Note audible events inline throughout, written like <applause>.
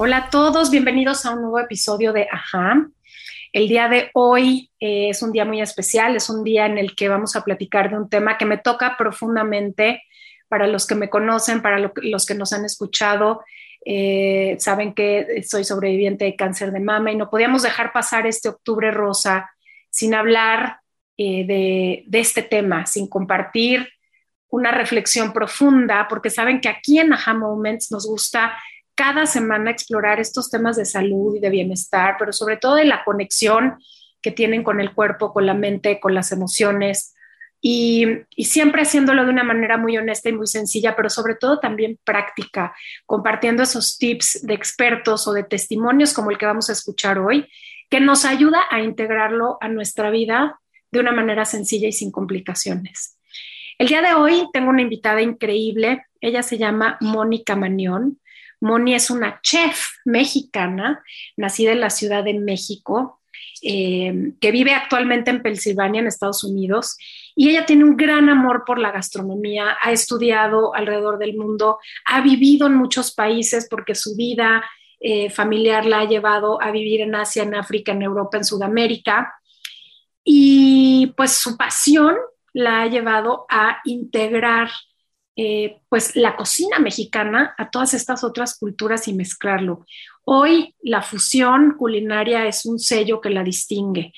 Hola a todos, bienvenidos a un nuevo episodio de Ajá. El día de hoy eh, es un día muy especial, es un día en el que vamos a platicar de un tema que me toca profundamente para los que me conocen, para los que nos han escuchado. Eh, saben que soy sobreviviente de cáncer de mama y no podíamos dejar pasar este octubre rosa sin hablar eh, de, de este tema, sin compartir una reflexión profunda, porque saben que aquí en Aha Moments nos gusta cada semana explorar estos temas de salud y de bienestar, pero sobre todo de la conexión que tienen con el cuerpo, con la mente, con las emociones. Y, siempre haciéndolo de una manera muy honesta y muy sencilla, pero sobre todo también práctica, compartiendo esos tips de expertos o de testimonios como el que vamos a escuchar hoy, que nos ayuda a integrarlo a nuestra vida de una manera sencilla y sin complicaciones. El día de hoy tengo una invitada increíble, ella se llama Mónica Manión. Moni es una chef mexicana, nacida en la Ciudad de México, eh, que vive actualmente en Pensilvania, en Estados Unidos, y ella tiene un gran amor por la gastronomía, ha estudiado alrededor del mundo, ha vivido en muchos países porque su vida eh, familiar la ha llevado a vivir en Asia, en África, en Europa, en Sudamérica, y pues su pasión la ha llevado a integrar eh, pues la cocina mexicana a todas estas otras culturas y mezclarlo. Hoy la fusión culinaria es un sello que la distingue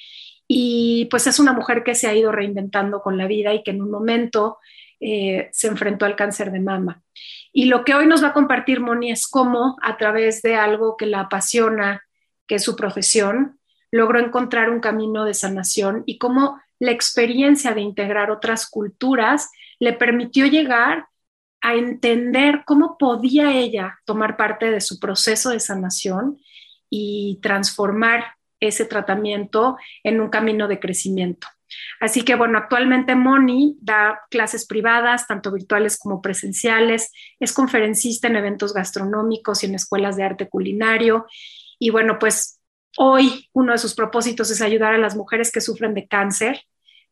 y pues es una mujer que se ha ido reinventando con la vida y que en un momento eh, se enfrentó al cáncer de mama. Y lo que hoy nos va a compartir Moni es cómo a través de algo que la apasiona, que es su profesión, logró encontrar un camino de sanación y cómo la experiencia de integrar otras culturas le permitió llegar a entender cómo podía ella tomar parte de su proceso de sanación y transformar ese tratamiento en un camino de crecimiento. Así que bueno, actualmente Moni da clases privadas, tanto virtuales como presenciales, es conferencista en eventos gastronómicos y en escuelas de arte culinario. Y bueno, pues hoy uno de sus propósitos es ayudar a las mujeres que sufren de cáncer,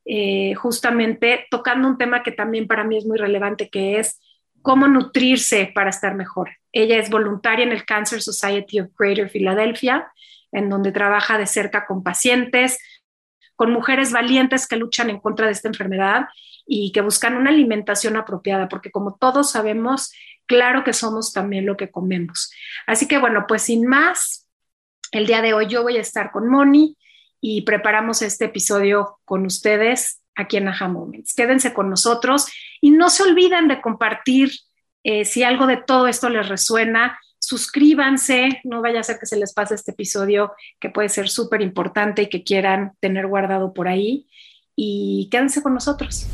eh, justamente tocando un tema que también para mí es muy relevante, que es cómo nutrirse para estar mejor. Ella es voluntaria en el Cancer Society of Greater Philadelphia, en donde trabaja de cerca con pacientes, con mujeres valientes que luchan en contra de esta enfermedad y que buscan una alimentación apropiada, porque como todos sabemos, claro que somos también lo que comemos. Así que bueno, pues sin más, el día de hoy yo voy a estar con Moni y preparamos este episodio con ustedes aquí en Aha Moments. Quédense con nosotros y no se olviden de compartir eh, si algo de todo esto les resuena. Suscríbanse, no vaya a ser que se les pase este episodio que puede ser súper importante y que quieran tener guardado por ahí. Y quédense con nosotros.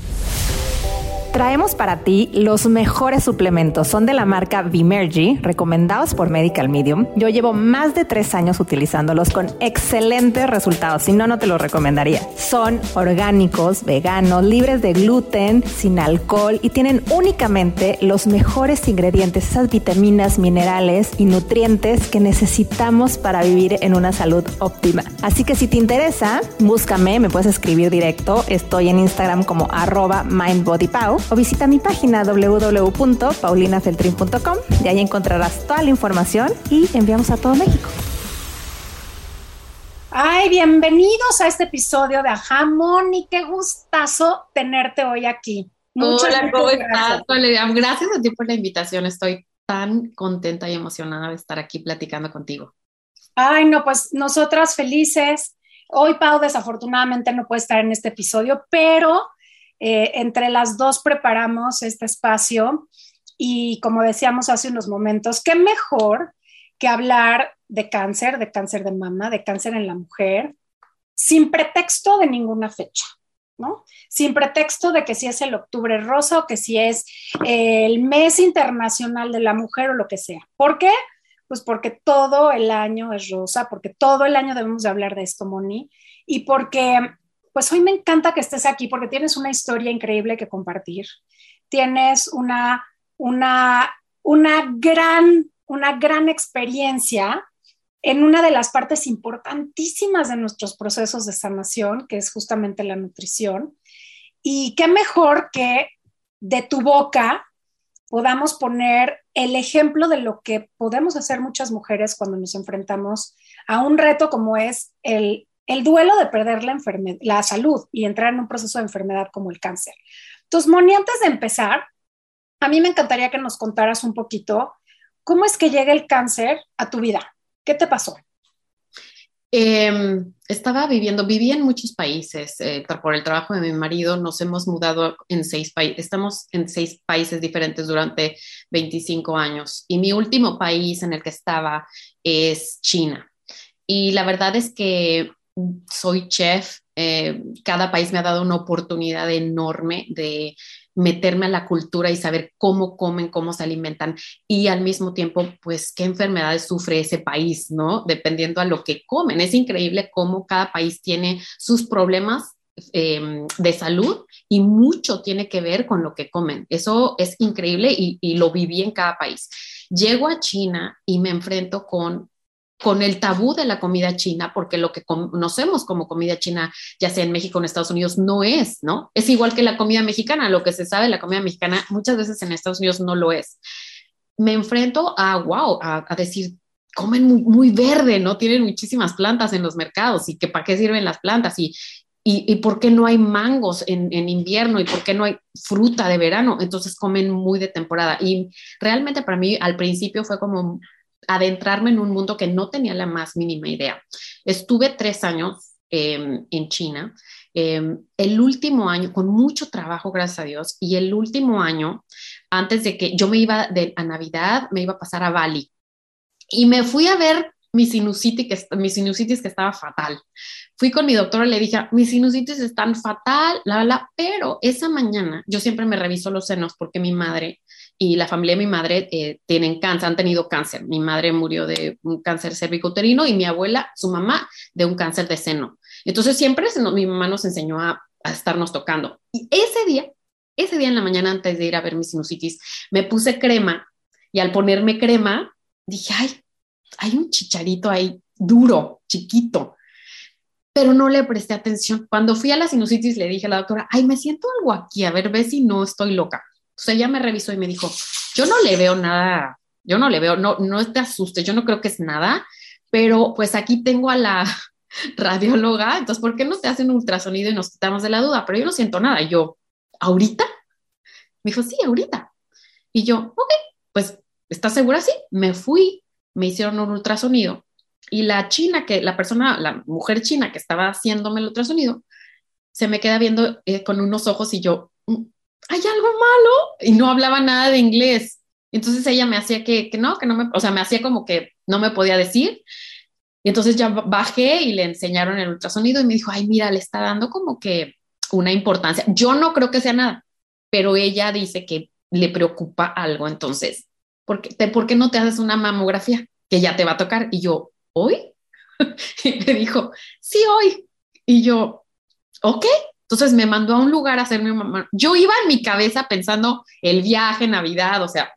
Traemos para ti los mejores suplementos. Son de la marca Vimergy, recomendados por Medical Medium. Yo llevo más de tres años utilizándolos con excelentes resultados. Si no, no te los recomendaría. Son orgánicos, veganos, libres de gluten, sin alcohol y tienen únicamente los mejores ingredientes, esas vitaminas, minerales y nutrientes que necesitamos para vivir en una salud óptima. Así que si te interesa, búscame, me puedes escribir directo. Estoy en Instagram como arroba mindbodypow o visita mi página www.paulinafeltrin.com. De ahí encontrarás toda la información y enviamos a todo México. Ay, bienvenidos a este episodio de Ajá, Moni, qué gustazo tenerte hoy aquí. Muchas Hola, ¿cómo estás, Gracias a ti por la invitación, estoy tan contenta y emocionada de estar aquí platicando contigo. Ay, no, pues nosotras felices. Hoy Pau desafortunadamente no puede estar en este episodio, pero eh, entre las dos preparamos este espacio y como decíamos hace unos momentos, qué mejor que hablar de cáncer, de cáncer de mama, de cáncer en la mujer, sin pretexto de ninguna fecha, ¿no? Sin pretexto de que si es el octubre rosa o que si es el mes internacional de la mujer o lo que sea. ¿Por qué? Pues porque todo el año es rosa, porque todo el año debemos de hablar de esto, Moni, y porque pues hoy me encanta que estés aquí porque tienes una historia increíble que compartir. Tienes una, una, una, gran, una gran experiencia en una de las partes importantísimas de nuestros procesos de sanación, que es justamente la nutrición. Y qué mejor que de tu boca podamos poner el ejemplo de lo que podemos hacer muchas mujeres cuando nos enfrentamos a un reto como es el el duelo de perder la, salud y entrar en un proceso de enfermedad como el cáncer. Entonces, Moni, antes de empezar, a mí me encantaría que nos contaras un poquito cómo es que llega el cáncer a tu vida. ¿Qué te pasó? Em, estaba viviendo, viví en muchos países eh, por el trabajo de mi marido. Nos hemos mudado en seis países, estamos en seis países diferentes durante 25 años. Y mi último país en el que estaba es China. Y la verdad es que soy chef, eh, cada país me ha dado una oportunidad enorme de meterme a la cultura y saber cómo comen, cómo se alimentan y al mismo tiempo, pues, qué enfermedades sufre ese país, ¿no? Dependiendo a lo que comen. Es increíble cómo cada país tiene sus problemas em, de salud y mucho tiene que ver con lo que comen. Eso es increíble y, y lo viví en cada país. Llego a China y me enfrento con con el tabú de la comida china, porque lo que conocemos como comida china, ya sea en México o en Estados Unidos, no es, ¿no? Es igual que la comida mexicana, lo que se sabe la comida mexicana muchas veces en Estados Unidos no lo es. Me enfrento a, wow, a, decir, comen muy, muy, verde, ¿no? Tienen muchísimas plantas en los mercados y que para qué sirven las plantas y, y, y por qué no hay mangos en, en, invierno y por qué no hay fruta de verano. Entonces comen muy de temporada. Y realmente para mí al principio fue como adentrarme en un mundo que no tenía la más mínima idea. Estuve tres años em, en China. Em, el último año, con mucho trabajo, gracias a Dios, y el último año, antes de que yo me iba de, a Navidad, me iba a pasar a Bali. Y me fui a ver mi sinusitis, que, sinusitis que estaba fatal. Fui con mi doctora y le dije, mis sinusitis están fatal, la, la, pero esa mañana yo siempre me reviso los senos porque mi madre y la familia de mi madre eh, tienen cáncer, han tenido cáncer. Mi madre murió de un cáncer cervicouterino y mi abuela, su mamá, de un cáncer de seno. Entonces siempre mi mamá nos enseñó a, a estarnos tocando. Y ese día, ese día en la mañana antes de ir a ver mi sinusitis, me puse crema y al ponerme crema dije, ay, hay un chicharito ahí duro, chiquito pero no le presté atención. Cuando fui a la sinusitis le dije a la doctora, ay, me siento algo aquí, a ver, ve si no estoy loca. Entonces ella me revisó y me dijo, yo no le veo nada, yo no le veo, no, no te asustes, yo no creo que es nada, pero pues aquí tengo a la <laughs> radióloga, entonces, ¿por qué no te hacen ultrasonido y nos quitamos de la duda? Pero yo no siento nada. Y yo, ¿ahorita? Me dijo, sí, ahorita. Y yo, ok, pues, ¿estás segura? Sí, me fui, me hicieron un ultrasonido y la china, que la persona, la mujer china que estaba haciéndome el ultrasonido, se me queda viendo eh, con unos ojos y yo, mm, hay algo malo y no hablaba nada de inglés. Entonces ella me hacía que, que no, que no me, o sea, me hacía como que no me podía decir. Y entonces ya bajé y le enseñaron el ultrasonido y me dijo, ay, mira, le está dando como que una importancia. Yo no creo que sea nada, pero ella dice que le preocupa algo. Entonces, ¿por qué, ¿por qué no te haces una mamografía? Que ya te va a tocar. Y yo, ¿hoy? <laughs> y me dijo, sí, hoy. Y yo, ok. Entonces me mandó a un lugar a hacerme mamá. Yo iba en mi cabeza pensando el viaje, Navidad, o sea,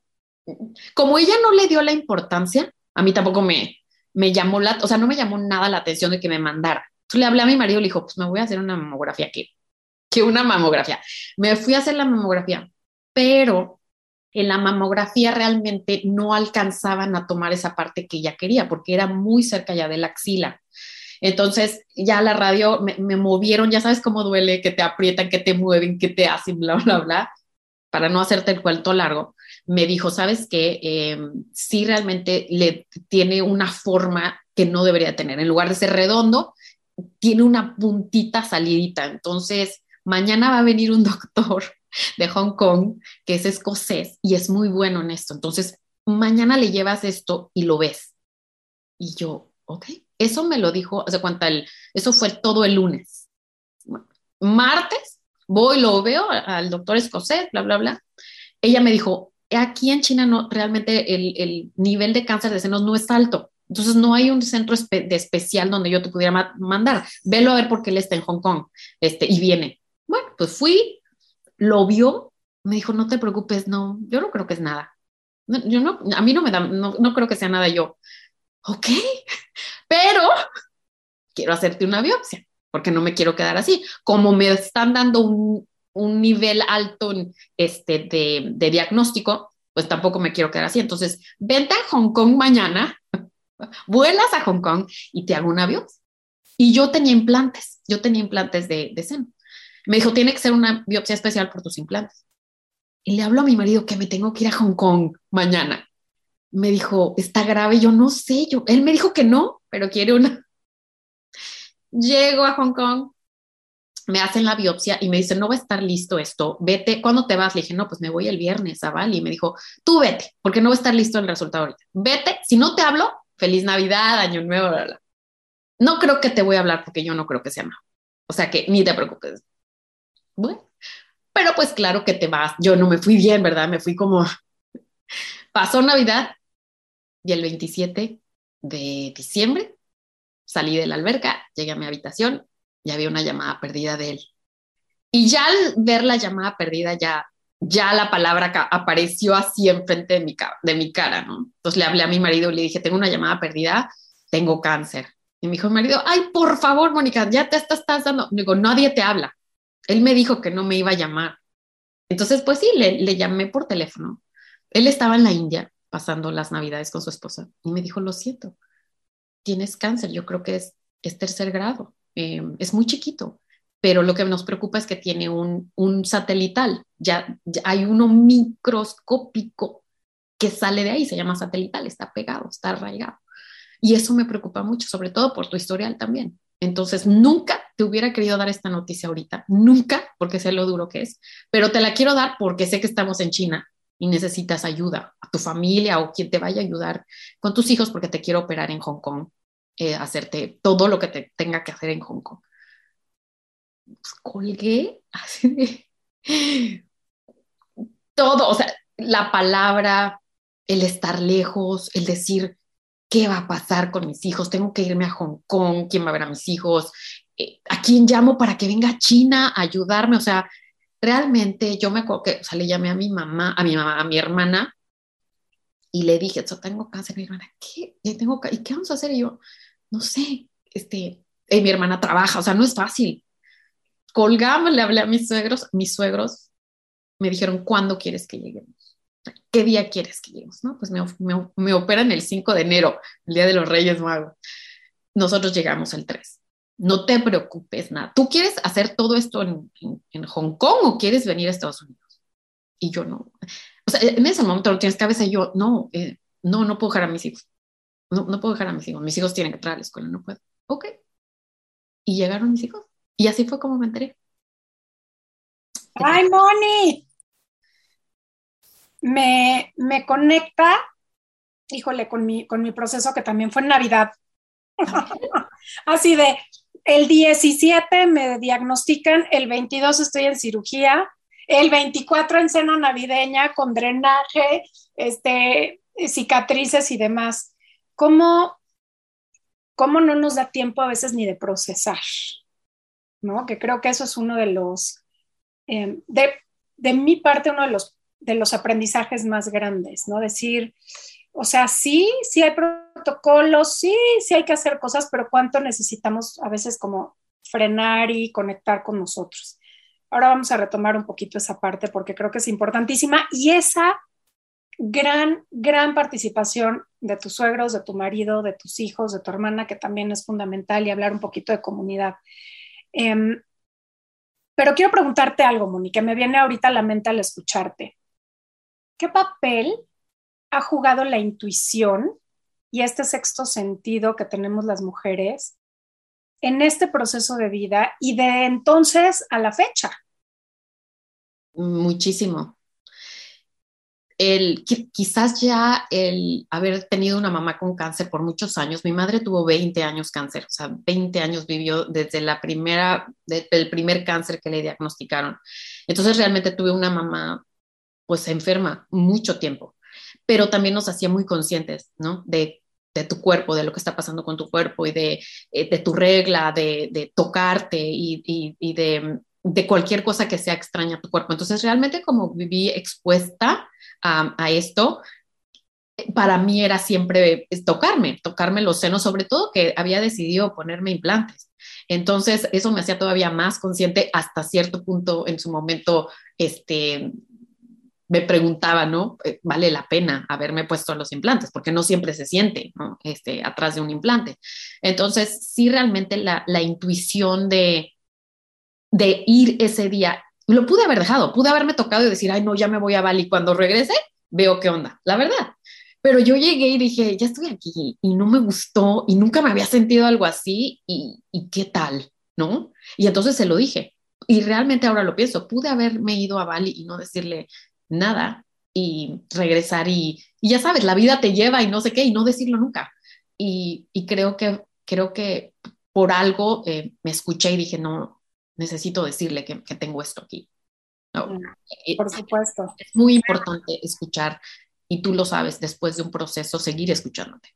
como ella no le dio la importancia, a mí tampoco me, me llamó la, o sea, no me llamó nada la atención de que me mandara. Entonces le hablé a mi marido y le dijo, pues me voy a hacer una mamografía aquí. Que una mamografía. Me fui a hacer la mamografía, pero en la mamografía realmente no alcanzaban a tomar esa parte que ella quería porque era muy cerca ya de la axila. Entonces ya la radio me, movieron, ya sabes cómo duele, que te aprietan, que te mueven, que te hacen, bla, bla, bla, para no hacerte el cuento largo. Me dijo, ¿sabes qué? Eh, sí realmente le tiene una forma que no debería tener. En lugar de ser redondo, tiene una puntita salidita. Entonces, mañana va a venir un <laughs> doctor de Hong Kong que es escocés y es muy bueno en esto. Entonces, mañana le llevas esto y lo ves. Y yo, ok, eso me lo dijo, o sea, cuenta el, eso fue todo el lunes. Martes, voy, lo veo al doctor escocés, bla, bla, bla. Ella me dijo, aquí en China no, realmente el, el nivel de cáncer de senos no es alto. Entonces no hay un centro de especial donde yo te pudiera mandar. Velo a ver porque él está en Hong Kong este, y viene. Bueno, pues fui, lo vio, me dijo, no te preocupes, no, yo no creo que es nada. Yo no, a mí no me da, no, no creo que sea nada yo. Ok, pero quiero hacerte una biopsia porque no me quiero quedar así. Como me están dando un, un nivel alto este, de, de diagnóstico, pues tampoco me quiero quedar así. Entonces, vente a Hong Kong mañana <laughs> vuelas a Hong Kong y te hago una biopsia. Y yo tenía implantes, yo tenía implantes de, de seno. Me dijo, tiene que ser una biopsia especial por tus implantes. Y le hablo a mi marido que me tengo que ir a Hong Kong mañana. Me dijo, está grave, yo no sé, yo, él me dijo que no, pero quiere una. Llego a Hong Kong, me hacen la biopsia y me dicen, no va a estar listo esto, vete, ¿cuándo te vas? Le dije, no, pues me voy el viernes a. Y me dijo, tú vete, porque no va a estar listo el resultado ahorita. Vete, si no te hablo, feliz Navidad, Año Nuevo, bla, No creo que te voy a hablar porque yo no creo que sea malo. O sea que ni te preocupes. Bueno, pero pues claro que te vas. Yo no me fui bien, ¿verdad? Me fui como... <laughs> Pasó Navidad y el 27 de diciembre salí de la alberca, llegué a mi habitación y había una llamada perdida de él. Y ya al ver la llamada perdida, ya ya la palabra apareció así enfrente de mi, de mi cara, ¿no? Entonces le hablé a mi marido y le dije, tengo una llamada perdida, tengo cáncer. Y me dijo mi marido, ay, por favor, Mónica, ya te estás, estás dando. Digo, nadie te habla. Él me dijo que no me iba a llamar. Entonces, pues sí, le, le llamé por teléfono. Él estaba en la India pasando las navidades con su esposa y me dijo, lo siento, tienes cáncer, yo creo que es, es tercer grado, eh, es muy chiquito pero lo que nos preocupa es que tiene un, un satelital, ya, hay uno microscópico que sale de ahí, se llama satelital, está pegado, está arraigado. Y eso me preocupa mucho, sobre todo por tu historial también. Entonces, nunca te hubiera querido dar esta noticia ahorita, nunca, porque sé lo duro que es, pero te la quiero dar porque sé que estamos en China y necesitas ayuda a tu familia o quien te vaya a ayudar con tus hijos porque te quiero operar en Hong Kong, eh, hacerte todo lo que te tenga que hacer en Hong Kong colgué <laughs> así de todo, o sea, la palabra, el estar lejos, el decir, ¿qué va a pasar con mis hijos? Tengo que irme a Hong Kong, ¿quién va a ver a mis hijos? Eh, ¿A quién llamo para que venga a China a ayudarme? O sea, realmente yo me acuerdo que, o sea, le llamé a mi mamá, a mi mamá, a mi hermana, y le dije, yo tengo cáncer, mi hermana, ¿qué? Tengo ¿Y qué vamos a hacer? Y yo, no sé, este, y mi hermana trabaja, o sea, no es fácil colgamos, le hablé a mis suegros, mis suegros me dijeron, ¿cuándo quieres que lleguemos? ¿Qué día quieres que lleguemos? No, pues me, me, operan el 5 de enero, el Día de los Reyes Magos. Nosotros llegamos el 3. No te preocupes nada. ¿Tú quieres hacer todo esto en, en, Hong Kong o quieres venir a Estados Unidos? Y yo no. O sea, en ese momento lo tienes cabeza y yo, no, eh, no, no puedo dejar a mis hijos. No, no puedo dejar a mis hijos. Mis hijos tienen que entrar a la escuela, no puedo. Ok. Y llegaron mis hijos y así fue como me enteré. ¡Ay, Moni! Me, me conecta, híjole, con mi, con mi proceso que también fue en Navidad. <laughs> así de, el 17 me diagnostican, el 22 estoy en cirugía, el 24 en cena navideña con drenaje, este, cicatrices y demás. ¿Cómo, ¿Cómo no nos da tiempo a veces ni de procesar? ¿no? Que creo que eso es uno de los, em, de, de, mi parte, uno de los, de los aprendizajes más grandes, ¿no? Decir, o sea, sí, sí hay protocolos, sí, sí hay que hacer cosas, pero cuánto necesitamos a veces como frenar y conectar con nosotros. Ahora vamos a retomar un poquito esa parte porque creo que es importantísima y esa gran, gran participación de tus suegros, de tu marido, de tus hijos, de tu hermana, que también es fundamental y hablar un poquito de comunidad. Em, pero quiero preguntarte algo, Mónica, me viene ahorita a la mente al escucharte. ¿Qué papel ha jugado la intuición y este sexto sentido que tenemos las mujeres en este proceso de vida y de entonces a la fecha? Muchísimo el, quizás ya el haber tenido una mamá con cáncer por muchos años, mi madre tuvo 20 años cáncer, o sea, 20 años vivió desde la primera, desde el primer cáncer que le diagnosticaron. Entonces realmente tuve una mamá pues enferma mucho tiempo, pero también nos hacía muy conscientes, ¿no? De, tu cuerpo, de lo que está pasando con tu cuerpo y de, eh, tu regla, de, tocarte y, de, cualquier cosa que sea extraña a tu cuerpo. Entonces, realmente como viví expuesta a esto, para mí era siempre tocarme, tocarme los senos, sobre todo que había decidido ponerme implantes. Entonces, eso me hacía todavía más consciente hasta cierto punto en su momento, este, me preguntaba, ¿no? Eh, ¿Vale la pena haberme puesto los implantes? Porque no siempre se siente, ¿no? Este, atrás de un implante. Entonces, sí, realmente la, la intuición de, de ir ese día, lo pude haber dejado, pude haberme tocado y decir, ay, no, ya me voy a Bali. Cuando regrese, veo qué onda, la verdad. Pero yo llegué y dije, ya estoy aquí y no me gustó y nunca me había sentido algo así y, y qué tal, ¿no? Y entonces se lo dije. Y realmente ahora lo pienso, pude haberme ido a Bali y no decirle, nada y regresar y, y, ya sabes, la vida te lleva y no sé qué y no decirlo nunca. Y, y creo, que, creo que por algo eh, me escuché y dije, no, necesito decirle que, que tengo esto aquí. No. Mm, por supuesto. Es muy importante escuchar y tú lo sabes, después de un proceso, seguir escuchándote.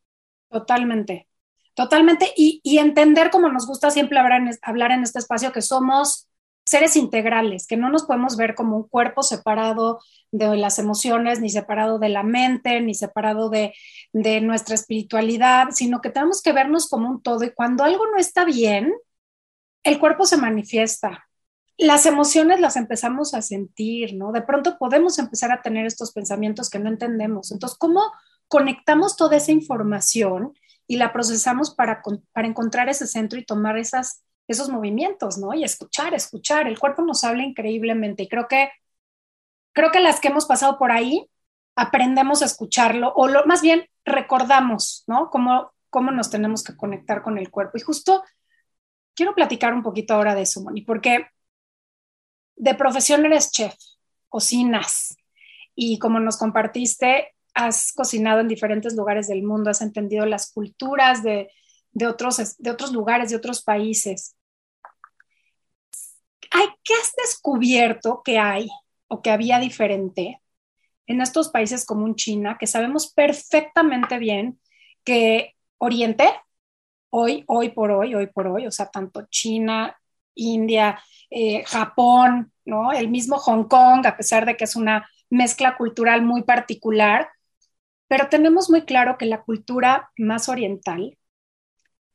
Totalmente, totalmente. Y, y entender, como nos gusta siempre hablar en, hablar en este espacio, que somos seres integrales, que no nos podemos ver como un cuerpo separado de las emociones, ni separado de la mente, ni separado de, nuestra espiritualidad, sino que tenemos que vernos como un todo. Y cuando algo no está bien, el cuerpo se manifiesta. Las emociones las empezamos a sentir, ¿no? De pronto podemos empezar a tener estos pensamientos que no entendemos. Entonces, ¿cómo conectamos toda esa información y la procesamos para, para encontrar ese centro y tomar esas esos movimientos, ¿no? Y escuchar, escuchar. El cuerpo nos habla increíblemente y creo que, creo que las que hemos pasado por ahí aprendemos a escucharlo o lo, más bien recordamos, ¿no? Cómo, cómo nos tenemos que conectar con el cuerpo. Y justo quiero platicar un poquito ahora de eso, Moni, porque de profesión eres chef, cocinas y como nos compartiste, has cocinado en diferentes lugares del mundo, has entendido las culturas de, de otros, de otros lugares, de otros países. ¿Hay, ¿Qué has descubierto que hay o que había diferente en estos países como en China, que sabemos perfectamente bien que Oriente, hoy, hoy por hoy, hoy por hoy, o sea, tanto China, India, eh, Japón, ¿no? El mismo Hong Kong, a pesar de que es una mezcla cultural muy particular, pero tenemos muy claro que la cultura más oriental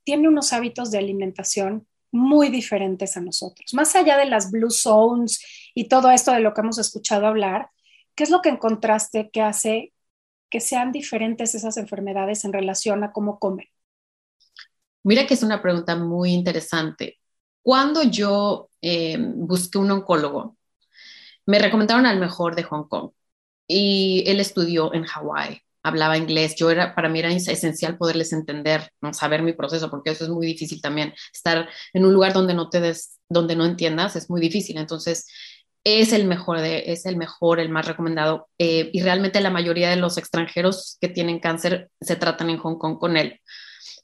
tiene unos hábitos de alimentación muy diferentes a nosotros. Más allá de las blue zones y todo esto de lo que hemos escuchado hablar, ¿qué es lo que encontraste que hace que sean diferentes esas enfermedades en relación a cómo comen? Mira que es una pregunta muy interesante. Cuando yo eh, busqué un oncólogo, me recomendaron al mejor de Hong Kong y él estudió en Hawái hablaba inglés, yo era, para mí era esencial poderles entender, saber mi proceso, porque eso es muy difícil también, estar en un lugar donde no te des, donde no entiendas, es muy difícil, entonces es el mejor, de, es el mejor, el más recomendado, eh, y realmente la mayoría de los extranjeros que tienen cáncer se tratan en Hong Kong con él.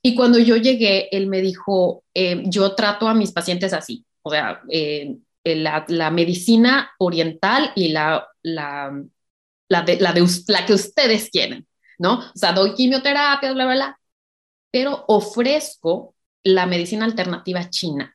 Y cuando yo llegué, él me dijo, eh, yo trato a mis pacientes así, o sea, eh, la, la, medicina oriental y la, la, la, de, la, de, la que ustedes quieren. ¿No? O sea, doy quimioterapia, bla, bla, bla, pero ofrezco la medicina alternativa china,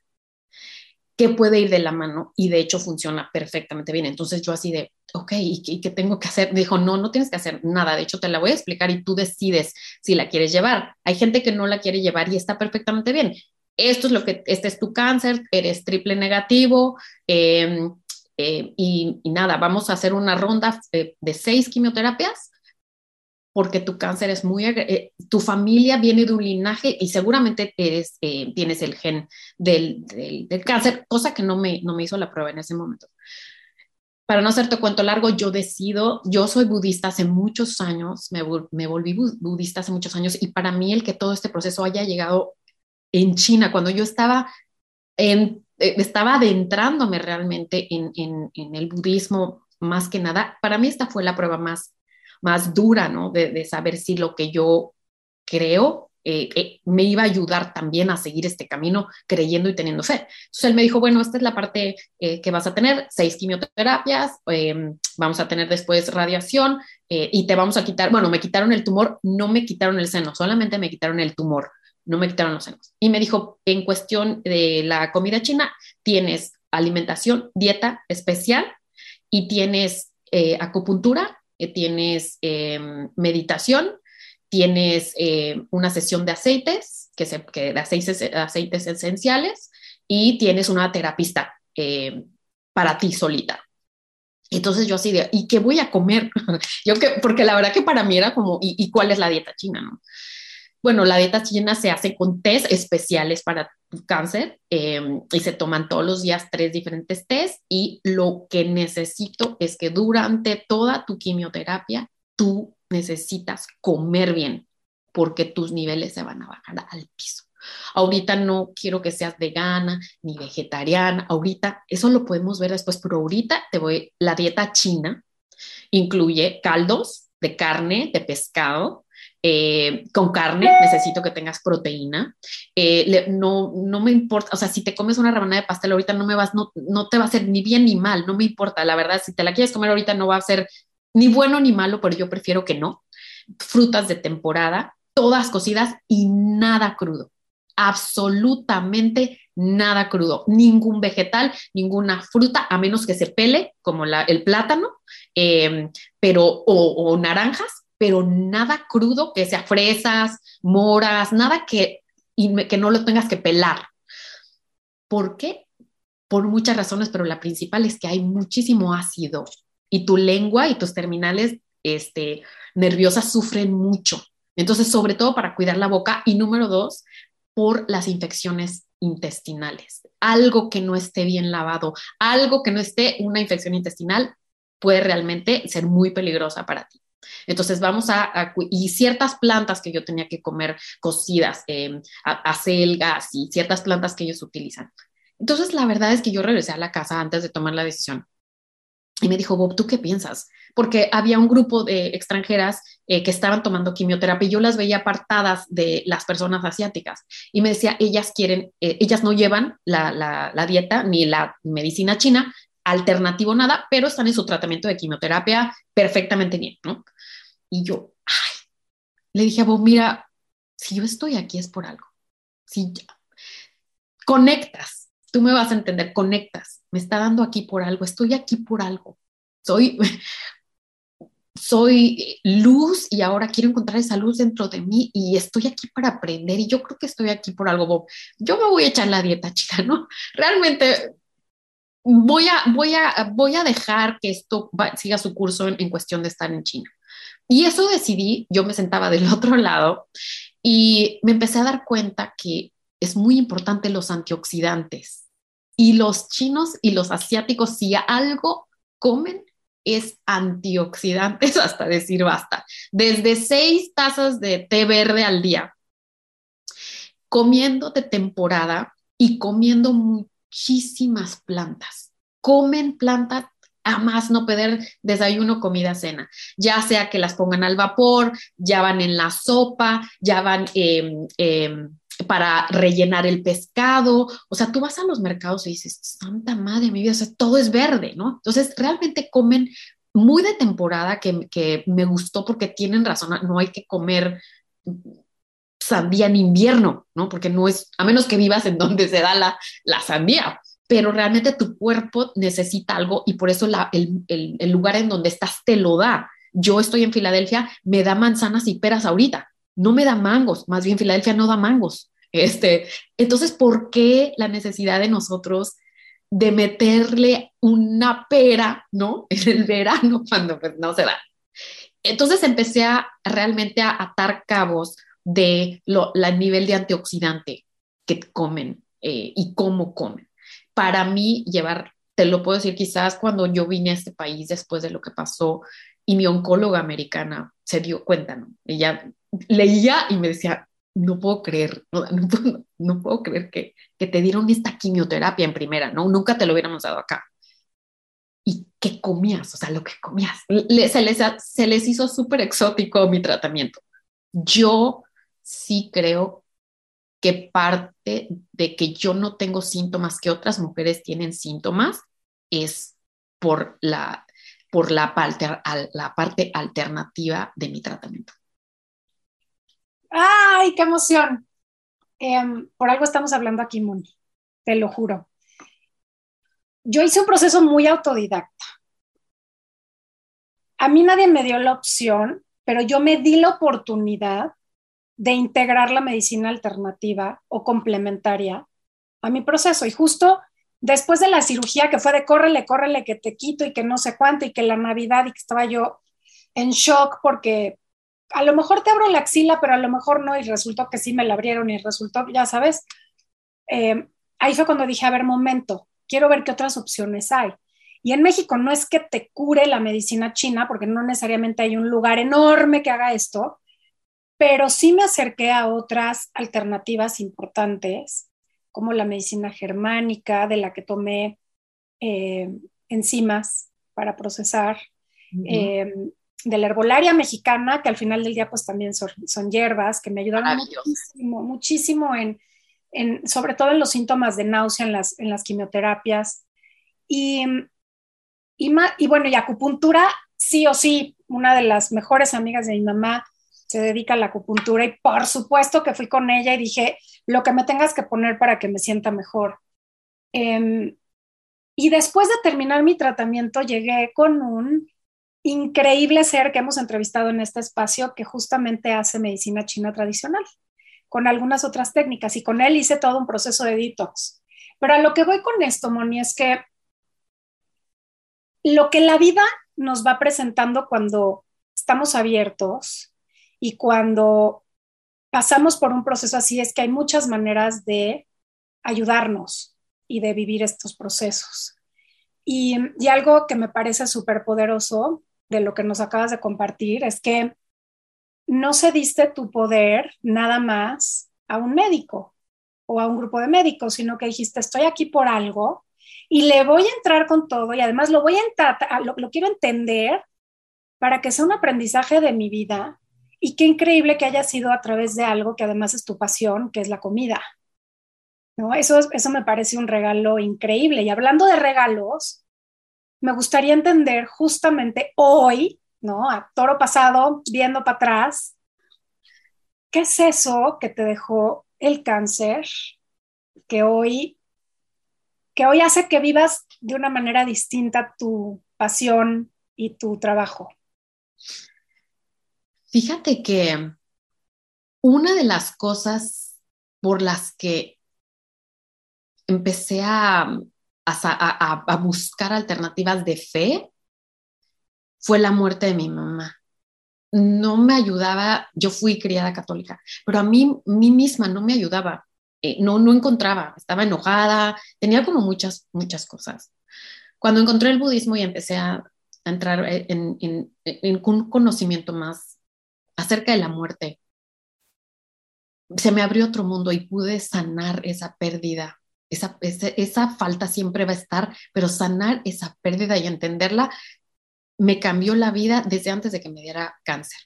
que puede ir de la mano y de hecho funciona perfectamente bien. Entonces yo así de, ok, ¿y qué, tengo que hacer? Dijo, no, no tienes que hacer nada, de hecho te la voy a explicar y tú decides si la quieres llevar. Hay gente que no la quiere llevar y está perfectamente bien. Esto es lo que, este es tu cáncer, eres triple negativo, eh, eh, y, nada, vamos a hacer una ronda de, de seis quimioterapias porque tu cáncer es muy, eh, tu familia viene de un linaje y seguramente eres, eh, tienes el gen del, del, del, cáncer, cosa que no me, no me hizo la prueba en ese momento. Para no hacerte cuento largo, yo decido, yo soy budista hace muchos años, me, me volví budista hace muchos años y para mí el que todo este proceso haya llegado en China, cuando yo estaba en, eh, estaba adentrándome realmente en, en, en, el budismo más que nada, para mí esta fue la prueba más más dura, ¿no? De, saber si lo que yo creo eh, eh, me iba a ayudar también a seguir este camino creyendo y teniendo fe. Entonces él me dijo, bueno, esta es la parte eh, que vas a tener, seis quimioterapias, em, vamos a tener después radiación y te vamos a quitar, bueno, me quitaron el tumor, no me quitaron el seno, solamente me quitaron el tumor, no me quitaron los senos. Y me dijo, en cuestión de la comida china, tienes alimentación, dieta especial y tienes acupuntura, tienes em, meditación tienes eh, una sesión de aceites, que, se, que de aceites, aceites, esenciales, y tienes una terapista eh, para ti solita. Entonces yo así de, ¿y qué voy a comer? <laughs> yo que, porque la verdad que para mí era como, ¿y, cuál es la dieta china? No? Bueno, la dieta china se hace con test especiales para cáncer em, y se toman todos los días tres diferentes test y lo que necesito es que durante toda tu quimioterapia tú necesitas comer bien porque tus niveles se van a bajar al piso. Ahorita no quiero que seas vegana ni vegetariana, ahorita eso lo podemos ver después, pero ahorita te voy, la dieta china incluye caldos de carne, de pescado, eh, con carne, necesito que tengas proteína. Eh, no, no me importa, o sea, si te comes una rebanada de pastel ahorita no me vas, no, no te va a hacer ni bien ni mal, no me importa, la verdad, si te la quieres comer ahorita no va a ser ni bueno ni malo, pero yo prefiero que no. Frutas de temporada, todas cocidas y nada crudo. Absolutamente nada crudo. Ningún vegetal, ninguna fruta, a menos que se pele, como el plátano, em, pero, o, naranjas, pero nada crudo, que sea fresas, moras, nada que, que no lo tengas que pelar. ¿Por qué? Por muchas razones, pero la principal es que hay muchísimo ácido y tu lengua y tus terminales este, nerviosas sufren mucho. Entonces, sobre todo para cuidar la boca. Y número dos, por las infecciones intestinales. Algo que no esté bien lavado, algo que no esté una infección intestinal puede realmente ser muy peligrosa para ti. Entonces vamos a, y ciertas plantas que yo tenía que comer cocidas, eh, acelgas y ciertas plantas que ellos utilizan. Entonces la verdad es que yo regresé a la casa antes de tomar la decisión y me dijo, Bob, ¿tú qué piensas? Porque había un grupo de extranjeras eh, que estaban tomando quimioterapia y yo las veía apartadas de las personas asiáticas. Y me decía, ellas quieren, eh, ellas no llevan la, la, dieta ni la medicina china, alternativo nada, pero están en su tratamiento de quimioterapia perfectamente bien, ¿no? Y yo, ay, le dije a Bob, mira, si yo estoy aquí es por algo. Si conectas, tú me vas a entender, conectas, me está dando aquí por algo, estoy aquí por algo, soy, soy luz y ahora quiero encontrar esa luz dentro de mí y estoy aquí para aprender y yo creo que estoy aquí por algo, Bob. Yo me voy a echar la dieta, chica, ¿no? Realmente voy a, voy a, voy a dejar que esto siga su curso en, cuestión de estar en China. Y eso decidí, yo me sentaba del <laughs> otro lado y me empecé a dar cuenta que es muy importante los antioxidantes. Y los chinos y los asiáticos, si algo comen, es antioxidantes <laughs> hasta decir basta. Desde seis tazas de té verde al día, comiendo de temporada y comiendo muchísimas plantas. Comen plantas a más no poder desayuno, comida, cena, ya sea que las pongan al vapor, ya van en la sopa, ya van eh, para rellenar el pescado. O sea, tú vas a los mercados y dices, santa madre, mi vida, o sea, todo es verde, ¿no? Entonces, realmente comen muy de temporada que me gustó porque tienen razón, no hay que comer sandía en invierno, ¿no? Porque no es, a menos que vivas en donde se da la, la sandía, pero realmente tu cuerpo necesita algo y por eso la, el, el, lugar en donde estás te lo da. Yo estoy en Filadelfia, me da manzanas y peras ahorita, no me da mangos, más bien Filadelfia no da mangos. Este, entonces, ¿por qué la necesidad de nosotros de meterle una pera, ¿no? <laughs> En el verano cuando pues, no se da. Entonces empecé a realmente a atar cabos de la nivel de antioxidante que comen eh, y cómo comen. Para mí, llevar, te lo puedo decir, quizás cuando yo vine a este país después de lo que pasó y mi oncóloga americana se dio cuenta, ¿no? Ella leía y me decía, no puedo creer, <laughs> no, puedo, creer que, te dieron esta quimioterapia en primera, ¿no? Nunca te lo hubiéramos dado acá. ¿Y qué comías? O sea, lo que comías. se, les, se les hizo súper exótico mi tratamiento. Yo sí creo que parte de que yo no tengo síntomas que otras mujeres tienen síntomas es por la, por la, parte, la parte alternativa de mi tratamiento. ¡Ay, qué emoción! Em, por algo estamos hablando aquí, Moni, te lo juro. Yo hice un proceso muy autodidacta. A mí nadie me dio la opción, pero yo me di la oportunidad de integrar la medicina alternativa o complementaria a mi proceso. Y justo después de la cirugía que fue de córrele, córrele, que te quito y que no sé cuánto y que la Navidad y que estaba yo en shock porque a lo mejor te abro la axila, pero a lo mejor no y resultó que sí me la abrieron y resultó, ya sabes, eh, ahí fue cuando dije, a ver, momento, quiero ver qué otras opciones hay. Y en México no es que te cure la medicina china, porque no necesariamente hay un lugar enorme que haga esto, pero sí me acerqué a otras alternativas importantes, como la medicina germánica, de la que tomé eh, enzimas para procesar, eh, de la herbolaria mexicana, que al final del día pues también son, hierbas, que me ayudaron muchísimo, muchísimo en, en, sobre todo en los síntomas de náusea en las, en las quimioterapias. Y, y, y bueno, y acupuntura, sí o sí, una de las mejores amigas de mi mamá se dedica a la acupuntura y por supuesto que fui con ella y dije, lo que me tengas que poner para que me sienta mejor. Em, y después de terminar mi tratamiento, llegué con un increíble ser que hemos entrevistado en este espacio que justamente hace medicina china tradicional, con algunas otras técnicas, y con él hice todo un proceso de detox. Pero a lo que voy con esto, Moni, es que lo que la vida nos va presentando cuando estamos abiertos y cuando pasamos por un proceso así es que hay muchas maneras de ayudarnos y de vivir estos procesos. Y, algo que me parece súper poderoso de lo que nos acabas de compartir es que no cediste tu poder nada más a un médico o a un grupo de médicos, sino que dijiste, estoy aquí por algo y le voy a entrar con todo y además lo voy a lo, lo quiero entender para que sea un aprendizaje de mi vida y qué increíble que haya sido a través de algo que además es tu pasión, que es la comida. ¿No? Eso, eso me parece un regalo increíble. Y hablando de regalos, me gustaría entender justamente hoy, ¿no? A toro pasado, viendo para atrás, ¿qué es eso que te dejó el cáncer que hoy, que hoy hace que vivas de una manera distinta tu pasión y tu trabajo? Fíjate que una de las cosas por las que empecé a, a, buscar alternativas de fe fue la muerte de mi mamá. No me ayudaba, yo fui criada católica, pero a mí, misma no me ayudaba, eh, no, no encontraba, estaba enojada, tenía como muchas, muchas cosas. Cuando encontré el budismo y empecé a, entrar en, en, en, un conocimiento más acerca de la muerte, se me abrió otro mundo y pude sanar esa pérdida. Esa, esa, falta siempre va a estar, pero sanar esa pérdida y entenderla me cambió la vida desde antes de que me diera cáncer.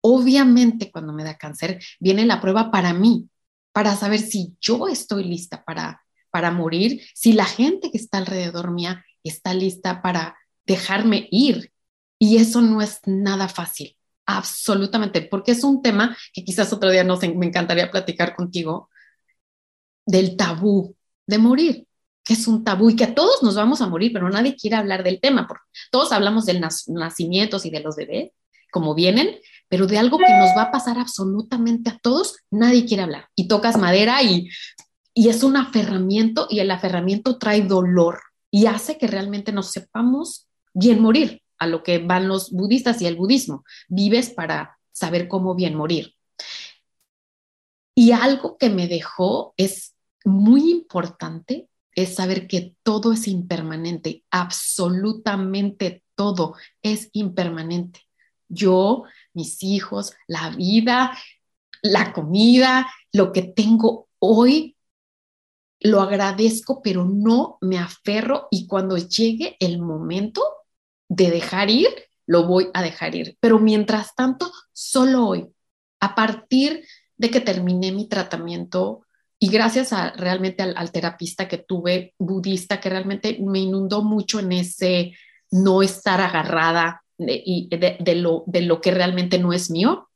Obviamente cuando me da cáncer viene la prueba para mí, para saber si yo estoy lista para, para morir, si la gente que está alrededor mía está lista para dejarme ir. Y eso no es nada fácil. Absolutamente, porque es un tema que quizás otro día nos, me encantaría platicar contigo, del tabú de morir, que es un tabú y que a todos nos vamos a morir, pero nadie quiere hablar del tema, porque todos hablamos de nacimientos y de los bebés, como vienen, pero de algo que nos va a pasar absolutamente a todos, nadie quiere hablar. Y tocas madera y, y es un aferramiento y el aferramiento trae dolor y hace que realmente nos sepamos bien morir a lo que van los budistas y el budismo. Vives para saber cómo bien morir. Y algo que me dejó es muy importante, es saber que todo es impermanente, absolutamente todo es impermanente. Yo, mis hijos, la vida, la comida, lo que tengo hoy, lo agradezco, pero no me aferro y cuando llegue el momento, de dejar ir, lo voy a dejar ir. Pero mientras tanto, solo hoy, a partir de que terminé mi tratamiento y gracias a realmente al, terapista que tuve, budista, que realmente me inundó mucho en ese no estar agarrada de, de, lo, de lo que realmente no es mío,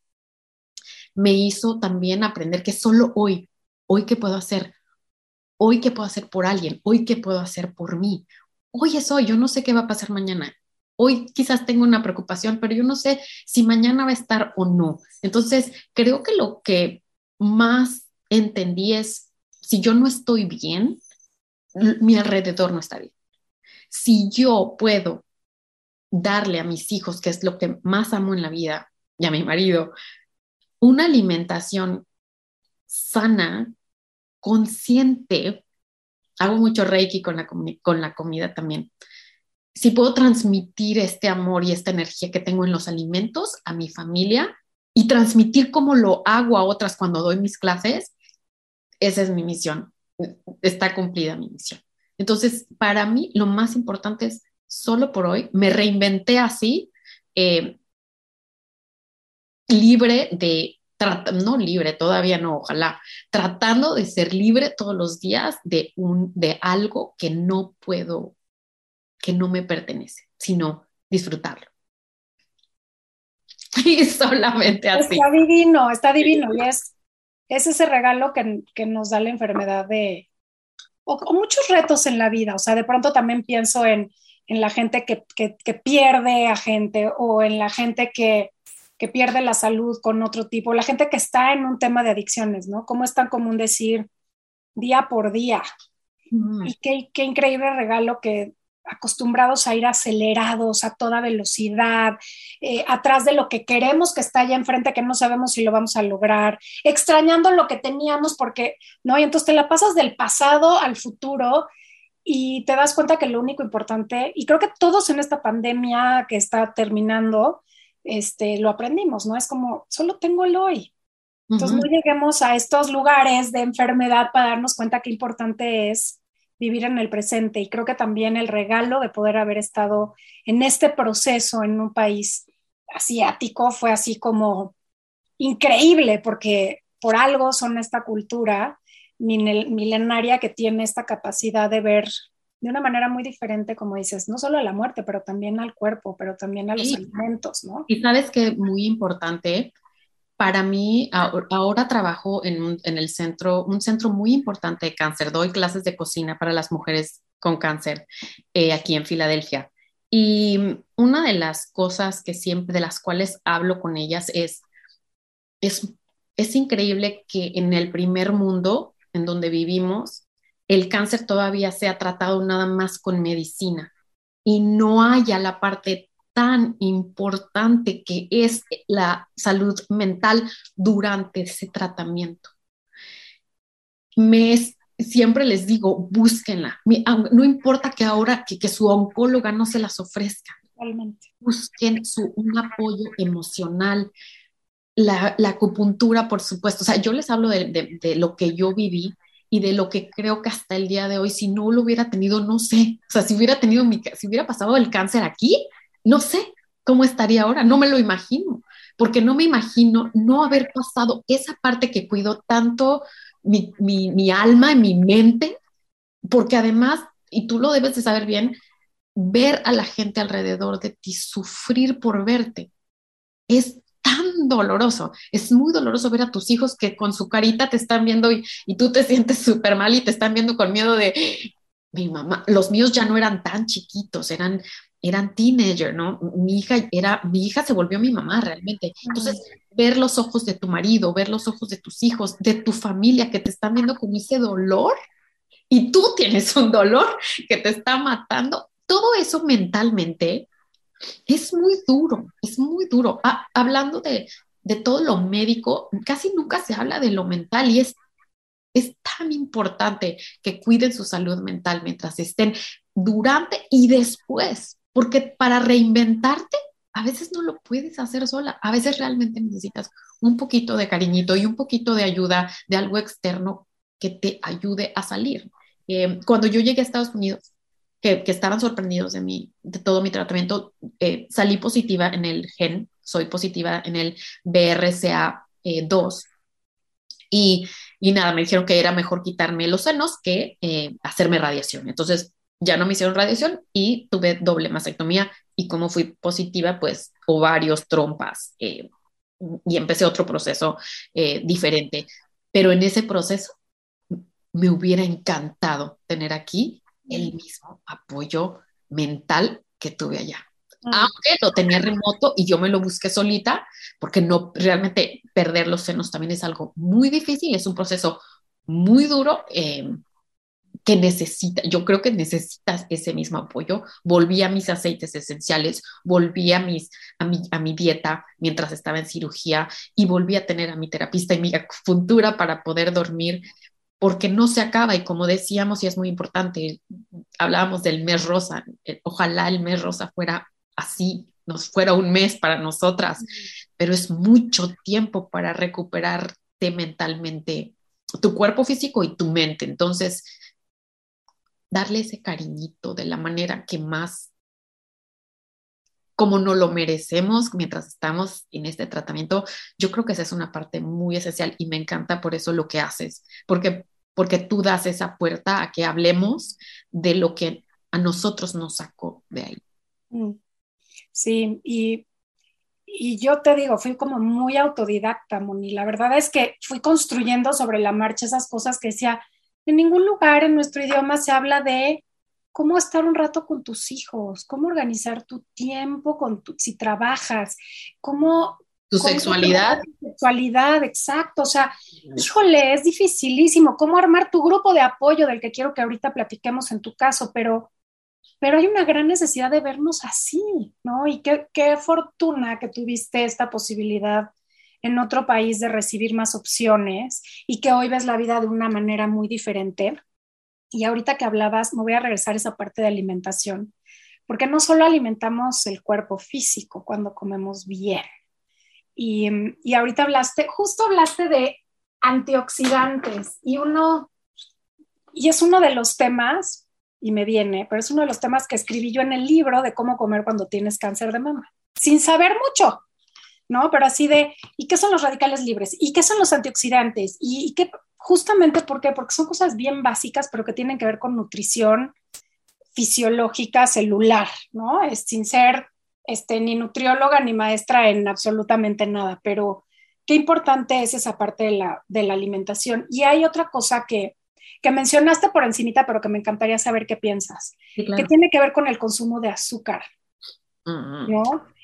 me hizo también aprender que solo hoy, hoy qué puedo hacer, hoy qué puedo hacer por alguien, hoy qué puedo hacer por mí, hoy es hoy, yo no sé qué va a pasar mañana. Hoy quizás tengo una preocupación, pero yo no sé si mañana va a estar o no. Entonces, creo que lo que más entendí es, si yo no estoy bien, mi alrededor no está bien. Si yo puedo darle a mis hijos, que es lo que más amo en la vida, y a mi marido, una alimentación sana, consciente, hago mucho reiki con la, con la comida también. Si puedo transmitir este amor y esta energía que tengo en los alimentos a mi familia y transmitir cómo lo hago a otras cuando doy mis clases, esa es mi misión. Está cumplida mi misión. Entonces, para mí lo más importante es, solo por hoy, me reinventé así, eh, libre de, no libre, todavía no, ojalá, tratando de ser libre todos los días de, un, de algo que no puedo, que no me pertenece, sino disfrutarlo. <laughs> Y solamente así. Está divino, está divino. Y es, es ese regalo que, que nos da la enfermedad de, o, muchos retos en la vida. O sea, de pronto también pienso en, en la gente que, que, que, pierde a gente o en la gente que, que pierde la salud con otro tipo, la gente que está en un tema de adicciones, ¿no? ¿Cómo es tan común decir día por día? Y qué, qué, increíble regalo que acostumbrados a ir acelerados a toda velocidad, eh, atrás de lo que queremos que está allá enfrente, que no sabemos si lo vamos a lograr, extrañando lo que teníamos porque, ¿no? Y entonces te la pasas del pasado al futuro y te das cuenta que lo único importante, y creo que todos en esta pandemia que está terminando, este, lo aprendimos, ¿no? Es como, solo tengo el hoy. Entonces no lleguemos a estos lugares de enfermedad para darnos cuenta qué importante es vivir en el presente. Y creo que también el regalo de poder haber estado en este proceso en un país asiático fue así como increíble, porque por algo son esta cultura milenaria que tiene esta capacidad de ver de una manera muy diferente, como dices, no solo a la muerte, pero también al cuerpo, pero también a los alimentos, ¿no? Y sabes que muy importante, para mí, ahora trabajo en, el centro, un centro muy importante de cáncer, doy clases de cocina para las mujeres con cáncer eh, aquí en Filadelfia. Y una de las cosas que siempre, de las cuales hablo con ellas es, es, es increíble que en el primer mundo en donde vivimos, el cáncer todavía se ha tratado nada más con medicina y no haya la parte tan importante que es la salud mental durante ese tratamiento. Me siempre les digo, búsquenla. No importa que ahora que, su oncóloga no se las ofrezca. Busquen su, un apoyo emocional. La, acupuntura, por supuesto. O sea, yo les hablo de, de lo que yo viví y de lo que creo que hasta el día de hoy, si no lo hubiera tenido, no sé, o sea, si hubiera tenido, mi, si hubiera pasado el cáncer aquí, no sé cómo estaría ahora, no me lo imagino, porque no me imagino no haber pasado esa parte que cuido tanto mi, mi, mi alma, mi mente, porque además, y tú lo debes de saber bien, ver a la gente alrededor de ti sufrir por verte es tan doloroso. Es muy doloroso ver a tus hijos que con su carita te están viendo y, tú te sientes súper mal y te están viendo con miedo de mi mamá. Los míos ya no eran tan chiquitos, eran eran teenager, ¿no? Mi hija era, mi hija se volvió mi mamá realmente. Entonces, ver los ojos de tu marido, ver los ojos de tus hijos, de tu familia que te están viendo con ese dolor y tú tienes un dolor que te está matando, todo eso mentalmente es muy duro, es muy duro. Hablando de, todo lo médico, casi nunca se habla de lo mental y es, es tan importante que cuiden su salud mental mientras estén durante y después, porque para reinventarte a veces no lo puedes hacer sola, a veces realmente necesitas un poquito de cariñito y un poquito de ayuda de algo externo que te ayude a salir. Eh, cuando yo llegué a Estados Unidos, que, estaban sorprendidos de mí, de todo mi tratamiento. Eh, salí positiva en el gen, soy positiva en el BRCA2. Y, y nada, me dijeron que era mejor quitarme los senos que eh, hacerme radiación. Entonces ya no me hicieron radiación y tuve doble mastectomía y como fui positiva, pues ovarios, trompas eh, y empecé otro proceso eh, diferente. Pero en ese proceso me hubiera encantado tener aquí el mismo apoyo mental que tuve allá. Aunque lo tenía remoto y yo me lo busqué solita, porque no realmente perder los senos también es algo muy difícil, es un proceso muy duro. Eh, que necesita, yo creo que necesitas ese mismo apoyo. Volví a mis aceites esenciales, volví a, mis, a, mi, a mi dieta mientras estaba en cirugía y volví a tener a mi terapista y mi acupuntura para poder dormir, porque no se acaba y como decíamos, y es muy importante, hablábamos del mes rosa, eh, ojalá el mes rosa fuera así, nos fuera un mes para nosotras, pero es mucho tiempo para recuperarte mentalmente tu cuerpo físico y tu mente. Entonces, darle ese cariñito de la manera que más, como no lo merecemos mientras estamos en este tratamiento, yo creo que esa es una parte muy esencial y me encanta por eso lo que haces, porque, porque tú das esa puerta a que hablemos de lo que a nosotros nos sacó de ahí. Mm. Sí, y, y yo te digo, fui como muy autodidacta, Moni. La verdad es que fui construyendo sobre la marcha esas cosas que decía, en ningún lugar en nuestro idioma se habla de cómo estar un rato con tus hijos, cómo organizar tu tiempo con tu, si trabajas, cómo tu sexualidad. sexualidad, exacto. O sea, híjole, es dificilísimo. ¿Cómo armar tu grupo de apoyo del que quiero que ahorita platiquemos en tu caso? Pero, pero hay una gran necesidad de vernos así, ¿no? Y qué, qué fortuna que tuviste esta posibilidad en otro país de recibir más opciones y que hoy ves la vida de una manera muy diferente. Y ahorita que hablabas, me voy a regresar a esa parte de alimentación, porque no solo alimentamos el cuerpo físico cuando comemos bien. Y, y ahorita hablaste, justo hablaste de antioxidantes y uno, y es uno de los temas, y me viene, pero es uno de los temas que escribí yo en el libro de cómo comer cuando tienes cáncer de mama, sin saber mucho, ¿no? Pero así de, ¿y qué son los radicales libres? ¿Y qué son los antioxidantes? ¿Y, qué, justamente por qué? Porque son cosas bien básicas, pero que tienen que ver con nutrición fisiológica celular, ¿no? Es sin ser este, ni nutrióloga ni maestra en absolutamente nada, pero qué importante es esa parte de la, de la alimentación. Y hay otra cosa que, que mencionaste por encimita, pero que me encantaría saber qué piensas, que tiene que ver con el consumo de azúcar, ¿no?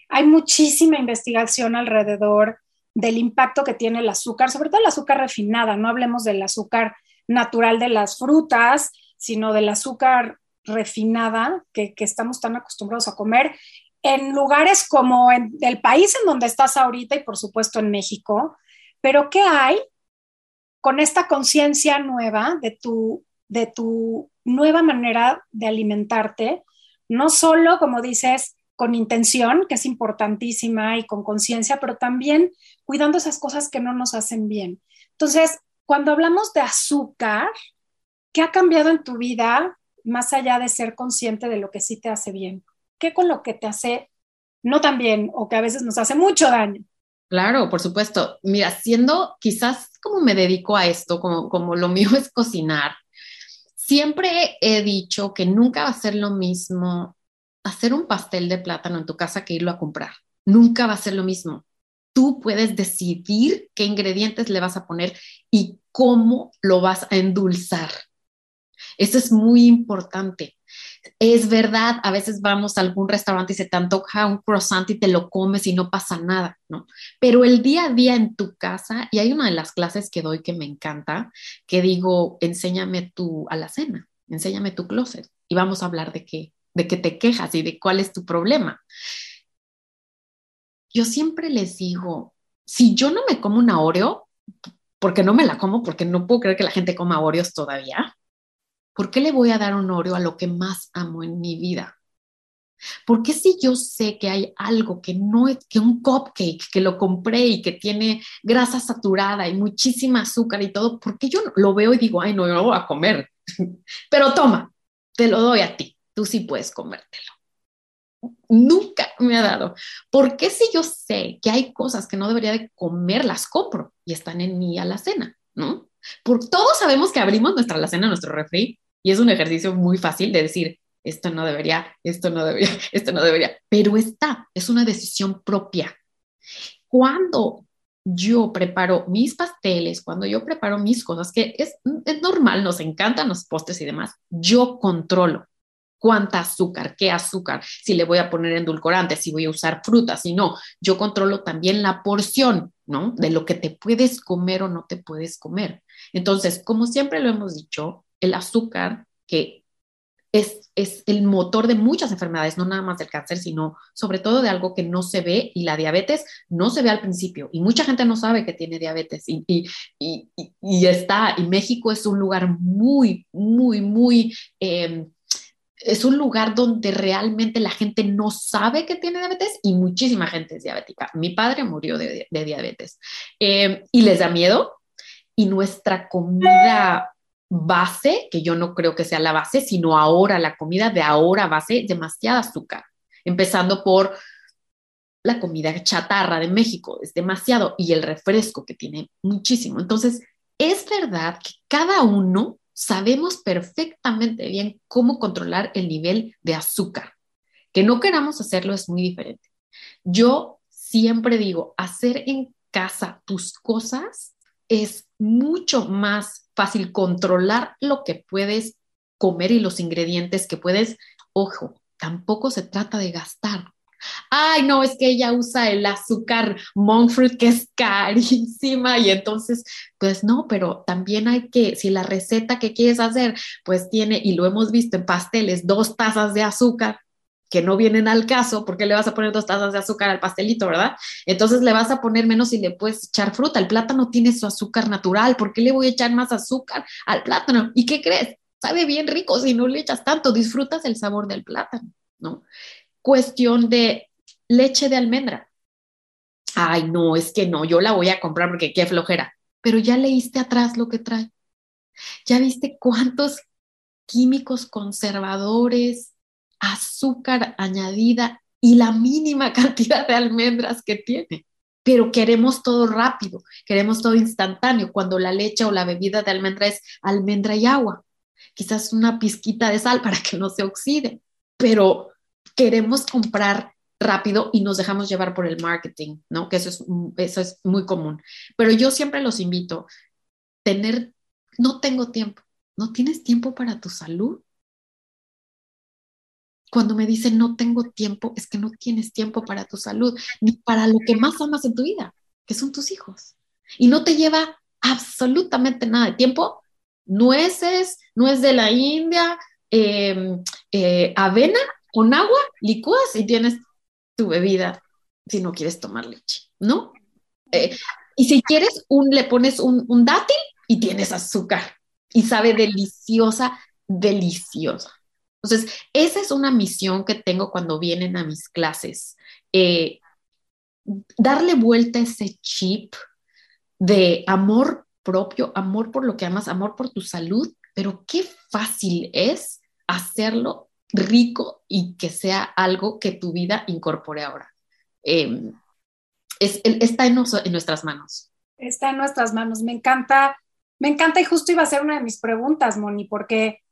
Hay muchísima investigación alrededor del impacto que tiene el azúcar, sobre todo el azúcar refinada, no hablemos del azúcar natural de las frutas, sino del azúcar refinada que, estamos tan acostumbrados a comer en lugares como en el país en donde estás ahorita y por supuesto en México. Pero ¿qué hay con esta conciencia nueva de tu, de tu nueva manera de alimentarte? No solo, como dices, con intención, que es importantísima, y con conciencia, pero también cuidando esas cosas que no nos hacen bien. Entonces, cuando hablamos de azúcar, ¿qué ha cambiado en tu vida más allá de ser consciente de lo que sí te hace bien? ¿Qué con lo que te hace no tan bien o que a veces nos hace mucho daño? Claro, por supuesto. Mira, siendo quizás como me dedico a esto, como, como lo mío <laughs> es cocinar, siempre he dicho que nunca va a ser lo mismo hacer un pastel de plátano en tu casa que irlo a comprar. Nunca va a ser lo mismo. Tú puedes decidir qué ingredientes le vas a poner y cómo lo vas a endulzar. Eso es muy importante. Es verdad, a veces vamos a algún restaurante y se te antoja un croissant y te lo comes y no pasa nada, ¿no? Pero el día a día en tu casa, y hay una de las clases que doy que me encanta, que digo, enséñame tu alacena, enséñame tu closet y vamos a hablar de qué, de que te quejas y de cuál es tu problema. Yo siempre les digo, si yo no me como una Oreo, porque no me la como, porque no puedo creer que la gente coma Oreos todavía, ¿por qué le voy a dar un Oreo a lo que más amo en mi vida? ¿Por qué si yo sé que hay algo que no es que un cupcake que lo compré y que tiene grasa saturada y muchísima azúcar y todo, ¿por qué yo lo veo y digo, ay, no, yo lo voy a comer? <laughs> Pero toma, te lo doy a ti tú sí puedes comértelo. Nunca me ha dado. ¿Por qué si yo sé que hay cosas que no debería de comer, las compro y están en mi alacena? ¿no? Por todos sabemos que abrimos nuestra alacena, nuestro refri, y es un ejercicio muy fácil de decir, esto no debería, esto no debería, <laughs> esto no debería, pero está, es una decisión propia. Cuando yo preparo mis pasteles, cuando yo preparo mis cosas, que es, es normal, nos encantan los postres y demás, yo controlo cuánta azúcar, qué azúcar, si le voy a poner endulcorante, si voy a usar fruta, si no, yo controlo también la porción, ¿no? De lo que te puedes comer o no te puedes comer. Entonces, como siempre lo hemos dicho, el azúcar, que es, es el motor de muchas enfermedades, no nada más del cáncer, sino sobre todo de algo que no se ve y la diabetes no se ve al principio y mucha gente no sabe que tiene diabetes y, y, y, está, y México es un lugar muy, muy, muy... Eh, es un lugar donde realmente la gente no sabe que tiene diabetes y muchísima gente es diabética. Mi padre murió de, diabetes eh, y les da miedo. Y nuestra comida base, que yo no creo que sea la base, sino ahora la comida de ahora base, demasiada azúcar, empezando por la comida chatarra de México, es demasiado, y el refresco que tiene muchísimo. Entonces, es verdad que cada uno sabemos perfectamente bien cómo controlar el nivel de azúcar. Que no queramos hacerlo es muy diferente. Yo siempre digo, hacer en casa tus cosas es mucho más fácil controlar lo que puedes comer y los ingredientes que puedes. Ojo, tampoco se trata de gastar ay, no, es que ella usa el azúcar monk fruit que es carísima y entonces, pues no, pero también hay que, si la receta que quieres hacer, pues tiene, y lo hemos visto en pasteles, dos tazas de azúcar que no vienen al caso, porque le vas a poner dos tazas de azúcar al pastelito, ¿verdad? Entonces le vas a poner menos y le puedes echar fruta. El plátano tiene su azúcar natural, ¿por qué le voy a echar más azúcar al plátano? ¿Y qué crees? Sabe bien rico si no le echas tanto, disfrutas el sabor del plátano, ¿no? Cuestión de leche de almendra. Ay, no, es que no, yo la voy a comprar porque qué flojera. Pero ya leíste atrás lo que trae. Ya viste cuántos químicos conservadores, azúcar añadida y la mínima <laughs> cantidad de almendras que tiene. Pero queremos todo rápido, queremos todo instantáneo, cuando la leche o la bebida de almendra es almendra y agua. Quizás una pizquita de sal <laughs> para que no se oxide, pero queremos comprar rápido y nos dejamos llevar por el marketing, ¿no? Que eso es, eso es muy común. Pero yo siempre los invito, tener, no tengo tiempo, ¿no tienes tiempo para tu salud? Cuando me dicen no tengo tiempo, es que no tienes tiempo para tu salud, ni para lo que más amas en tu vida, que son tus hijos. Y no te lleva absolutamente nada de tiempo. Nueces, nuez de la India, em, eh, avena con agua, licúas y tienes tu bebida si no quieres tomar leche, ¿no? Eh, y si quieres, un, le pones un, un dátil y tienes azúcar y sabe deliciosa, deliciosa. Entonces, esa es una misión que tengo cuando vienen a mis clases. Eh, darle vuelta a ese chip de amor propio, amor por lo que amas, amor por tu salud, pero qué fácil es hacerlo rico y que sea algo que tu vida incorpore ahora. Em, es, está en, en, nuestras manos. Está en nuestras manos. Me encanta, me encanta y justo iba a ser una de mis preguntas, Moni, porque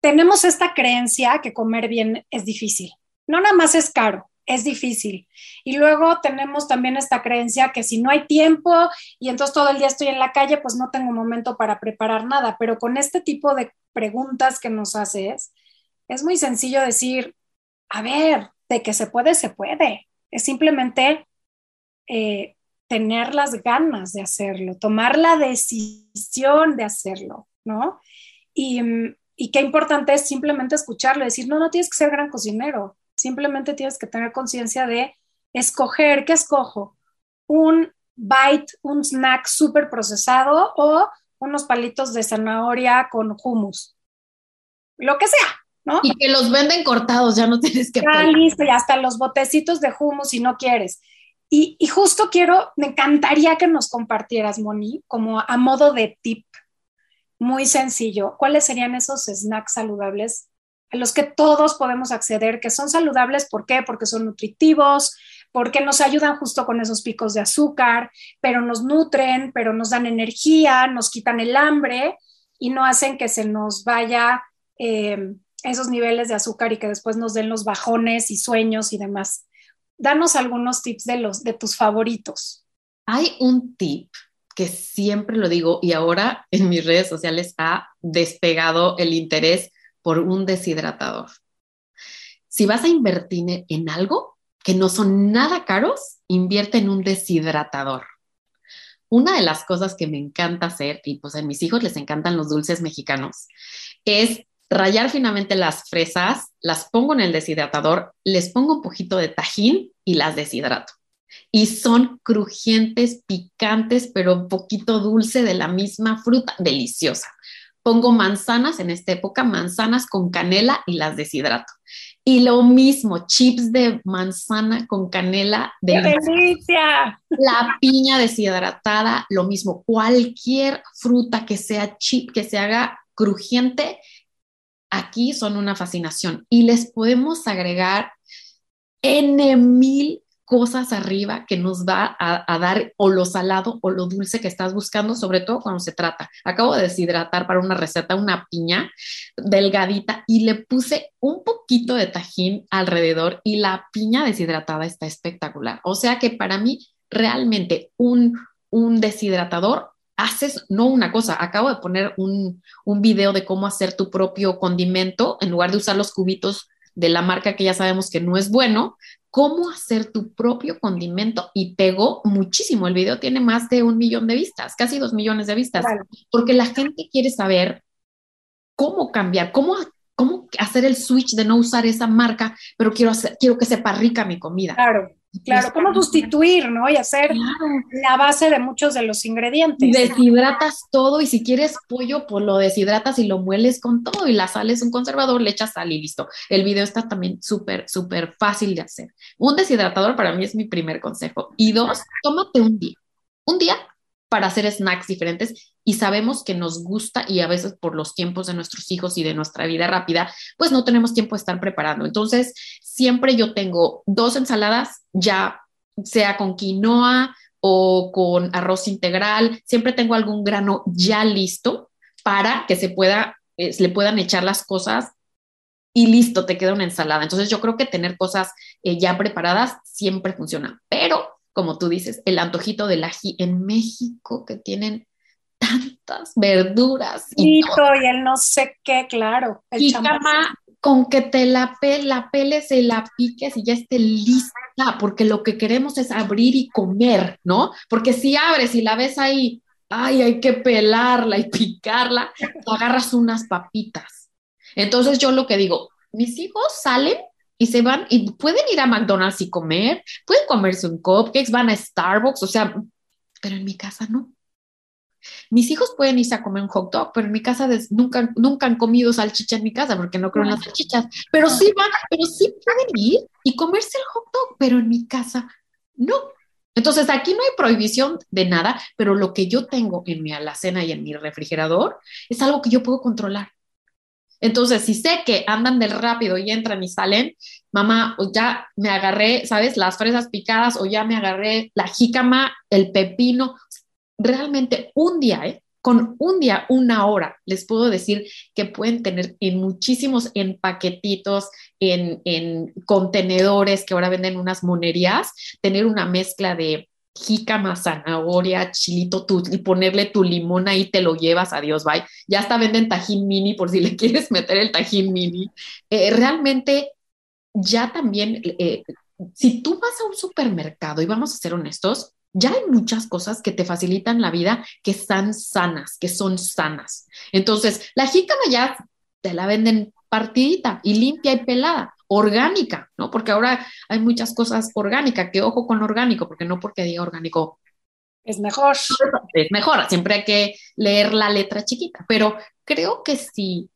tenemos esta creencia que comer bien es difícil. No nada más es caro, es difícil. Y luego tenemos también esta creencia que si no hay tiempo y entonces todo el día estoy en la calle, pues no tengo momento para preparar nada. Pero con este tipo de preguntas que nos haces, es muy sencillo decir, a ver, de que se puede, se puede. Es simplemente eh, tener las ganas de hacerlo, tomar la decisión de hacerlo, ¿no? Y, qué importante es simplemente escucharlo, decir, no, no tienes que ser gran cocinero, simplemente tienes que tener conciencia de escoger, ¿qué escojo? Un bite, un snack súper procesado o unos palitos de zanahoria con hummus. Lo que sea, y que los venden cortados, ya no <laughs> tienes que... Ya listo, y hasta los botecitos de humo si no quieres. Y, y, justo quiero, me encantaría que nos compartieras, Moni, como a modo de tip, muy sencillo, ¿cuáles serían esos snacks saludables a los que todos podemos acceder, que son saludables, ¿por qué? Porque son nutritivos, porque nos ayudan justo con esos picos de azúcar, pero nos nutren, pero nos dan energía, nos quitan el hambre y no hacen que se nos vaya eh, esos niveles de azúcar y que después nos den los bajones y sueños y demás. Danos algunos tips de, los, de tus favoritos. Hay un tip que siempre lo digo y ahora en mis redes sociales ha despegado el interés por un deshidratador. Si vas a invertir en algo que no son nada caros, invierte en un deshidratador. Una de las cosas que me encanta hacer, y pues a mis hijos les encantan los dulces mexicanos, es rayar finamente las fresas, las pongo en el deshidratador, les pongo un poquito de tajín y las deshidrato. Y son crujientes, picantes, pero un poquito dulce de la misma fruta, deliciosa. Pongo manzanas en esta época, manzanas con canela y las deshidrato. Y lo mismo, chips de manzana con canela. De delicia! La piña deshidratada, lo mismo. Cualquier fruta que sea chip, que se haga crujiente, aquí son una fascinación. Y les podemos agregar N mil cosas arriba que nos va a, dar o lo salado o lo dulce que estás buscando, sobre todo cuando se trata. Acabo de deshidratar para una receta una piña delgadita y le puse un poquito de tajín alrededor y la piña deshidratada está espectacular. O sea que para mí realmente un, un deshidratador haces no una cosa, acabo de poner un, un video de cómo hacer tu propio condimento en lugar de usar los cubitos de la marca que ya sabemos que no es bueno, cómo hacer tu propio condimento y pegó muchísimo. El video tiene más de un millón de vistas, casi dos millones de vistas, porque la gente quiere saber cómo cambiar, cómo, cómo hacer el switch de no usar esa marca, pero quiero, hacer, quiero que sepa rica mi comida. Claro. Claro, cómo sustituir, ¿no? Y hacer la base de muchos de los ingredientes. Deshidratas todo y si quieres pollo, pues lo deshidratas y lo mueles con todo y la sal es un conservador, le echas sal y listo. El video está también súper, súper fácil de hacer. Un deshidratador para mí es mi primer consejo. Y dos, tómate un día. Un día para hacer snacks diferentes y sabemos que nos gusta y a veces por los tiempos de nuestros hijos y de nuestra vida rápida, pues no tenemos tiempo de estar preparando. Entonces, siempre yo tengo dos ensaladas, ya sea con quinoa o con arroz integral, siempre tengo algún grano ya listo para que se pueda, eh, le puedan echar las cosas y listo, te queda una ensalada. Entonces yo creo que tener cosas eh, ya preparadas siempre funciona, pero como tú dices, el antojito del ají en México que tienen tantas verduras. Y, y el no sé qué, claro. y cama con que te la, la peles y la piques y ya esté lista, porque lo que queremos es abrir y comer, ¿no? Porque si abres y la ves ahí, ay, hay que pelarla y picarla, agarras unas papitas. Entonces yo lo que digo, mis hijos salen y se van y pueden ir a McDonald's y comer, pueden comerse un cupcakes, van a Starbucks, o sea, pero en mi casa no. Mis hijos pueden irse a comer un hot dog, pero en mi casa nunca, nunca han comido salchicha en mi casa porque no creo en las salchichas. Pero sí van, pero sí pueden ir y comerse el hot dog, pero en mi casa no. Entonces aquí no hay prohibición de nada, pero lo que yo tengo en mi alacena y en mi refrigerador es algo que yo puedo controlar. Entonces, si sé que andan del rápido y entran y salen, mamá, pues ya me agarré, ¿sabes? Las fresas picadas o ya me agarré la jícama, el pepino. Realmente un día, ¿eh? Con un día, una hora, les puedo decir que pueden tener en muchísimos en paquetitos, en, en contenedores que ahora venden unas monerías, tener una mezcla de jícama, zanahoria, chilito, y ponerle tu limón ahí, te lo llevas, adiós, bye. Ya hasta venden tajín mini por si le <laughs> quieres meter el tajín mini. Eh, realmente, ya también, eh, si tú vas a un supermercado, y vamos a ser honestos, ya hay muchas cosas que te facilitan la vida que están sanas, que son sanas. Entonces, la jícama ya te la venden partidita y limpia y pelada orgánica, ¿no? Porque ahora hay muchas cosas orgánicas, que ojo con orgánico, porque no porque diga orgánico. Es mejor. Es mejor, siempre hay que leer la letra chiquita, pero creo que sí.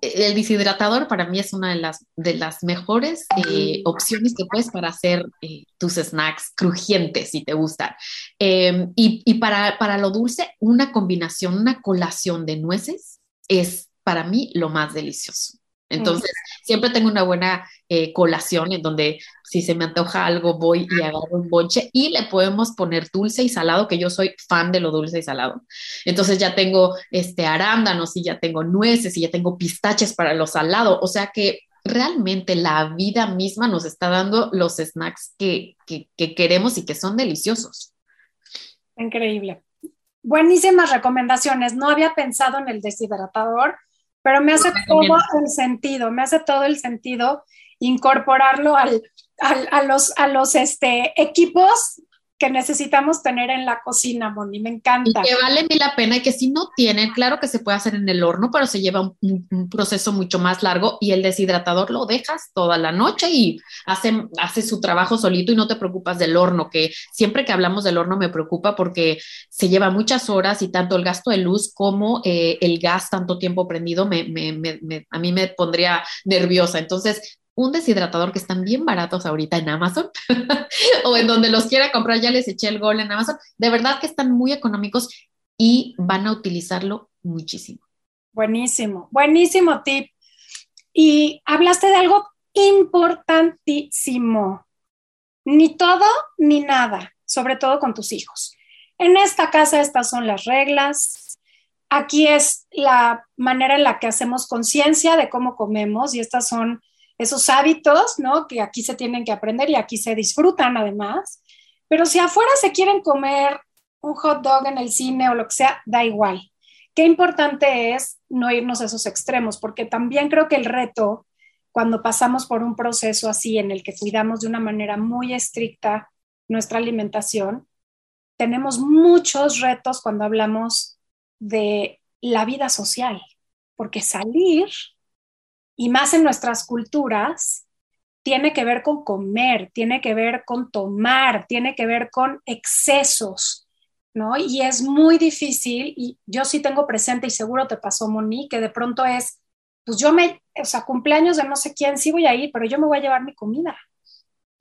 El deshidratador para mí es una de las, de las mejores eh, opciones que puedes para hacer eh, tus snacks crujientes si te gustan. Em, y, y para, para lo dulce, una combinación, una colación de nueces es para mí lo más delicioso. Entonces, siempre tengo una buena eh, colación en donde si se me antoja algo, voy y agarro un bonche y le podemos poner dulce y salado, que yo soy fan de lo dulce y salado. Entonces ya tengo este arándanos y ya tengo nueces y ya tengo pistaches para lo salado. O sea que realmente la vida misma nos está dando los snacks que, que queremos y que son deliciosos. Increíble. Buenísimas recomendaciones. No había pensado en el deshidratador pero me hace todo el sentido, me hace todo el sentido incorporarlo al, a los, a los este, equipos que necesitamos tener en la cocina, Moni, me encanta. Y que vale la pena y que si no tienen, claro que se puede hacer en el horno, pero se lleva un, proceso mucho más largo y el deshidratador lo dejas toda la noche y hace, hace su trabajo solito y no te preocupas del horno, que siempre que hablamos del horno me preocupa porque se lleva muchas horas y tanto el gasto de luz como eh, el gas tanto tiempo prendido me, me, me, a mí me pondría nerviosa. Entonces, un deshidratador que están bien baratos ahorita en Amazon <laughs> o en donde los quiera comprar, ya les eché el gol en Amazon. De verdad que están muy económicos y van a utilizarlo muchísimo. Buenísimo, buenísimo tip. Y hablaste de algo importantísimo. Ni todo ni nada, sobre todo con tus hijos. En esta casa estas son las reglas. Aquí es la manera en la que hacemos conciencia de cómo comemos y estas son esos hábitos, ¿no? Que aquí se tienen que aprender y aquí se disfrutan además. Pero si afuera se quieren comer un hot dog en el cine o lo que sea, da igual. Qué importante es no irnos a esos extremos, porque también creo que el reto, cuando pasamos por un proceso así en el que cuidamos de una manera muy estricta nuestra alimentación, tenemos muchos retos cuando hablamos de la vida social, porque salir y más en nuestras culturas, tiene que ver con comer, tiene que ver con tomar, tiene que ver con excesos, ¿no? Y es muy difícil, y yo sí tengo presente, y seguro te pasó, Moni, que de pronto es, pues yo me, o sea, cumpleaños de no sé quién, sí voy a ir, pero yo me voy a llevar mi comida,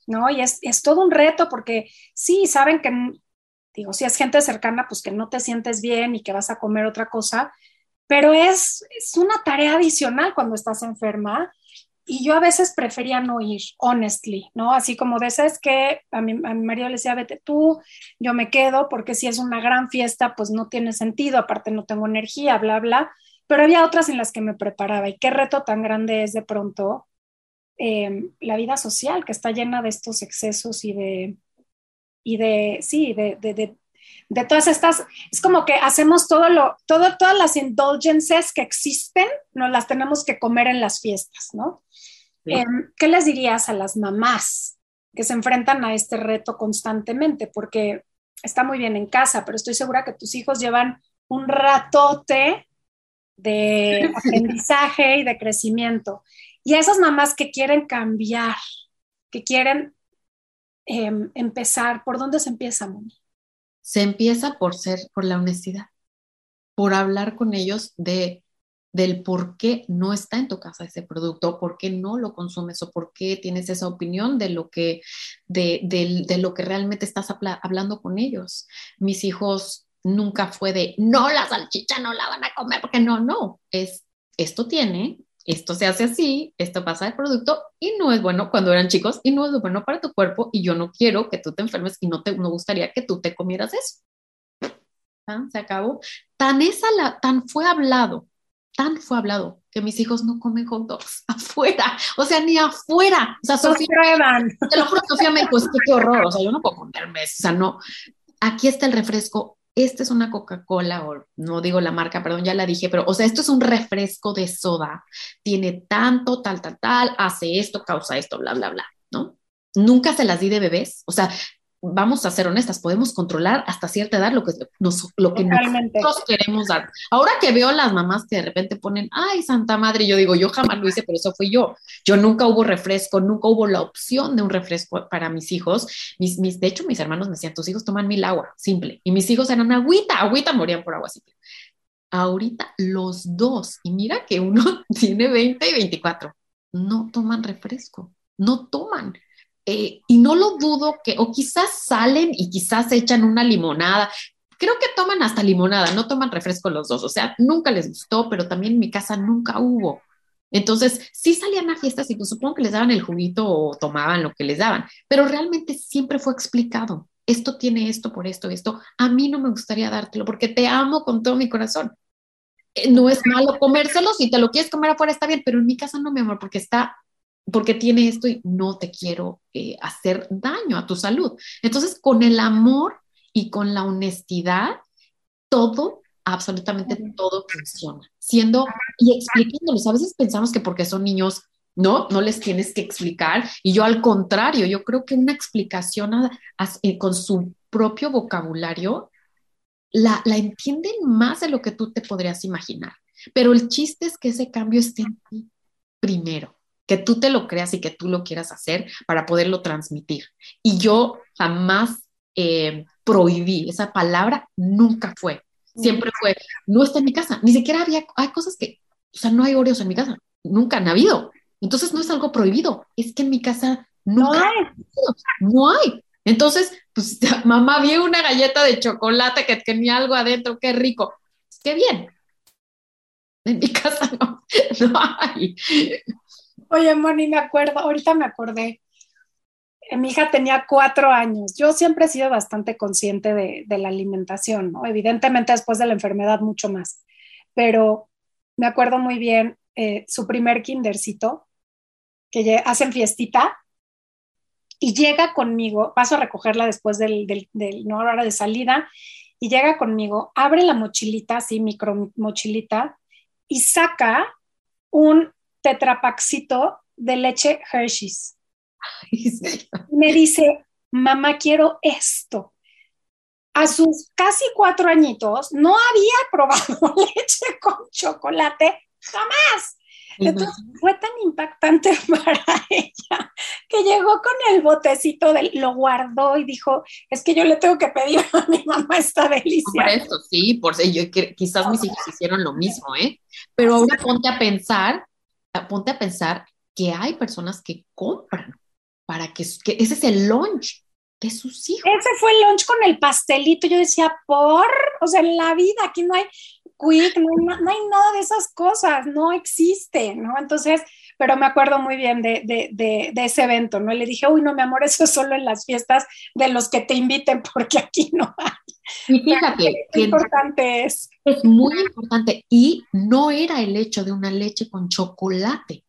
¿no? Y es, es todo un reto porque sí, saben que, digo, si es gente cercana, pues que no te sientes bien y que vas a comer otra cosa, pero es, es una tarea adicional cuando estás enferma y yo a veces prefería no ir, honestly, ¿no? Así como de esas que a mi, a mi marido le decía, vete tú, yo me quedo, porque si es una gran fiesta, pues no tiene sentido, aparte no tengo energía, bla, bla, pero había otras en las que me preparaba y qué reto tan grande es de pronto eh, la vida social, que está llena de estos excesos y de, y de, sí, de todas estas, es como que hacemos todo lo, todo, todas las indulgences que existen, nos las tenemos que comer en las fiestas, ¿no? Em, ¿Qué les dirías a las mamás que se enfrentan a este reto constantemente? Porque está muy bien en casa, pero estoy segura que tus hijos llevan un ratote de <laughs> aprendizaje y de crecimiento. Y a esas mamás que quieren cambiar, que quieren em, empezar, ¿por dónde se empieza, Moni? Se empieza por ser, por la honestidad, por hablar con ellos de del por qué no está en tu casa ese producto, por qué no lo consumes o por qué tienes esa opinión de lo que, de, de lo que realmente estás hablando con ellos. Mis hijos nunca fue de, no, la salchicha no la van a comer, porque no, no, es, esto tiene esto se hace así, esto pasa el producto y no es bueno cuando eran chicos y no es bueno para tu cuerpo y yo no quiero que tú te enfermes y no te no gustaría que tú te comieras eso. ¿Ah? Se acabó. Tan, esa la, tan fue hablado, tan fue hablado que mis hijos no comen hot dogs <laughs> afuera, o sea, ni afuera. O sea, Sofía, te lo juro, Sofía me dijo, qué horror, o sea, yo no puedo comerme eso, o sea, no. Aquí está el refresco esta es una Coca-Cola, o no digo la marca, perdón, ya la dije, pero, o sea, esto es un refresco de soda, tiene tanto, tal, tal, tal, hace esto, causa esto, bla, bla, bla, ¿no? Nunca se las di de bebés, o sea, vamos a ser honestas, podemos controlar hasta cierta edad lo que, nos, lo que nosotros queremos dar. Ahora que veo las mamás que de repente ponen, ay, Santa Madre, yo digo, yo jamás lo hice, pero eso fui yo. Yo nunca hubo refresco, nunca hubo la opción de un refresco para mis hijos. Mis, mis, de hecho, mis hermanos me decían, tus hijos toman mil agua, simple. Y mis hijos eran agüita, agüita, morían por agua simple. Ahorita los dos, y mira que uno <laughs> tiene 20 y 24, no toman refresco, no toman. Eh, y no lo dudo que, o quizás salen y quizás echan una limonada. Creo que toman hasta limonada, no toman refresco los dos. O sea, nunca les gustó, pero también en mi casa nunca hubo. Entonces, sí salían a fiestas y pues supongo que les daban el juguito o tomaban lo que les daban, pero realmente siempre fue explicado. Esto tiene esto por esto, esto. A mí no me gustaría dártelo porque te amo con todo mi corazón. Eh, no es malo comérselo, si te lo quieres comer afuera está bien, pero en mi casa no, mi amor, porque está, porque tiene esto y no te quiero eh, hacer daño a tu salud. Entonces, con el amor y con la honestidad, todo absolutamente todo funciona. Siendo y explicándoles, a veces pensamos que porque son niños, no, no les tienes que explicar. Y yo al contrario, yo creo que una explicación eh, con su propio vocabulario la, la entienden más de lo que tú te podrías imaginar. Pero el chiste es que ese cambio esté en ti primero, que tú te lo creas y que tú lo quieras hacer para poderlo transmitir. Y yo jamás eh, prohibí esa palabra, nunca fue. Siempre fue, no está en mi casa. Ni siquiera había, hay cosas que, o sea, no hay Oreos en mi casa. Nunca han habido. Entonces no es algo prohibido. Es que en mi casa no hay. No hay. Entonces, pues <laughs> mamá vio una galleta de chocolate que tenía algo adentro, qué rico. Qué bien. En mi <laughs> casa no, no hay. Oye, Moni, me acuerdo, ahorita me acordé. Eh, mi hija tenía cuatro años. Yo siempre he sido bastante consciente de, la alimentación, ¿no? Evidentemente después de la enfermedad mucho más. Pero me acuerdo muy bien eh, su primer kindercito, que hacen fiestita, y llega conmigo, paso a recogerla después del, del, del no, hora de salida, y llega conmigo, abre la mochilita, así, micro mochilita, y saca un tetrapaxito de leche Hershey's. Me dice, mamá, quiero esto. A sus casi cuatro añitos no había probado <laughs> leche con chocolate jamás. Entonces fue tan impactante <laughs> para ella que llegó con el botecito, lo guardó y dijo, es que yo le tengo que pedir a mi mamá esta delicia. Por eso, sí, por eso, yo, quizás mis hijos hicieron lo mismo, ¿eh? Pero ahora ponte a pensar, ponte a pensar que hay personas que compran para que, que ese es el lunch de sus hijos. Ese fue el lunch con el pastelito. Yo decía, por, o sea, en la vida aquí no hay quick, no, hay nada de esas cosas, no existe, ¿no? Entonces, pero me acuerdo muy bien de, de, de, ese evento, ¿no? le dije, uy, no, mi amor, eso es solo en las fiestas de los que te inviten, porque aquí no hay. Y fíjate, qué importante es. Es muy importante. Y no era el hecho de una leche con chocolate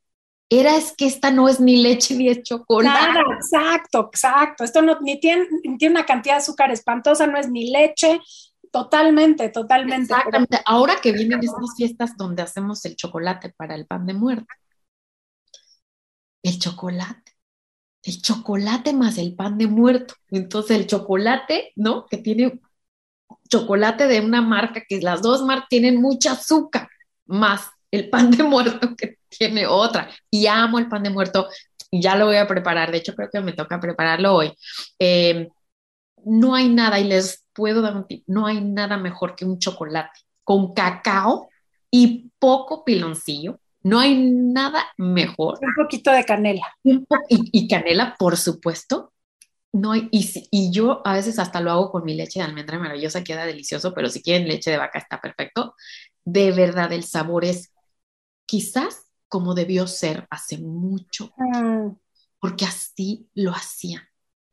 era es que esta no es ni leche ni es chocolate. Nada, exacto, exacto. Esto no ni tiene, tiene una cantidad de azúcar espantosa, no es ni leche. Totalmente, totalmente. Exactamente. Ahora que vienen estas fiestas donde hacemos el chocolate para el pan de muerte. El chocolate. El chocolate más el pan de muerto. Entonces el chocolate, ¿no? Que tiene chocolate de una marca que las dos marcas tienen mucha azúcar, más el pan de muerto <laughs> que tiene otra. Y amo el pan de muerto ya lo voy a preparar. De hecho, creo que me toca prepararlo hoy. Em, no hay nada, y les puedo dar un tip, no hay nada mejor que un chocolate con cacao y poco piloncillo. No hay nada mejor. Un poquito de canela. y, y, canela, por supuesto. No hay, y, y, yo a veces hasta lo hago con mi leche de almendra maravillosa, queda delicioso, pero si quieren leche de vaca está perfecto. De verdad, el sabor es quizás como debió ser hace mucho, mm. porque así lo hacían.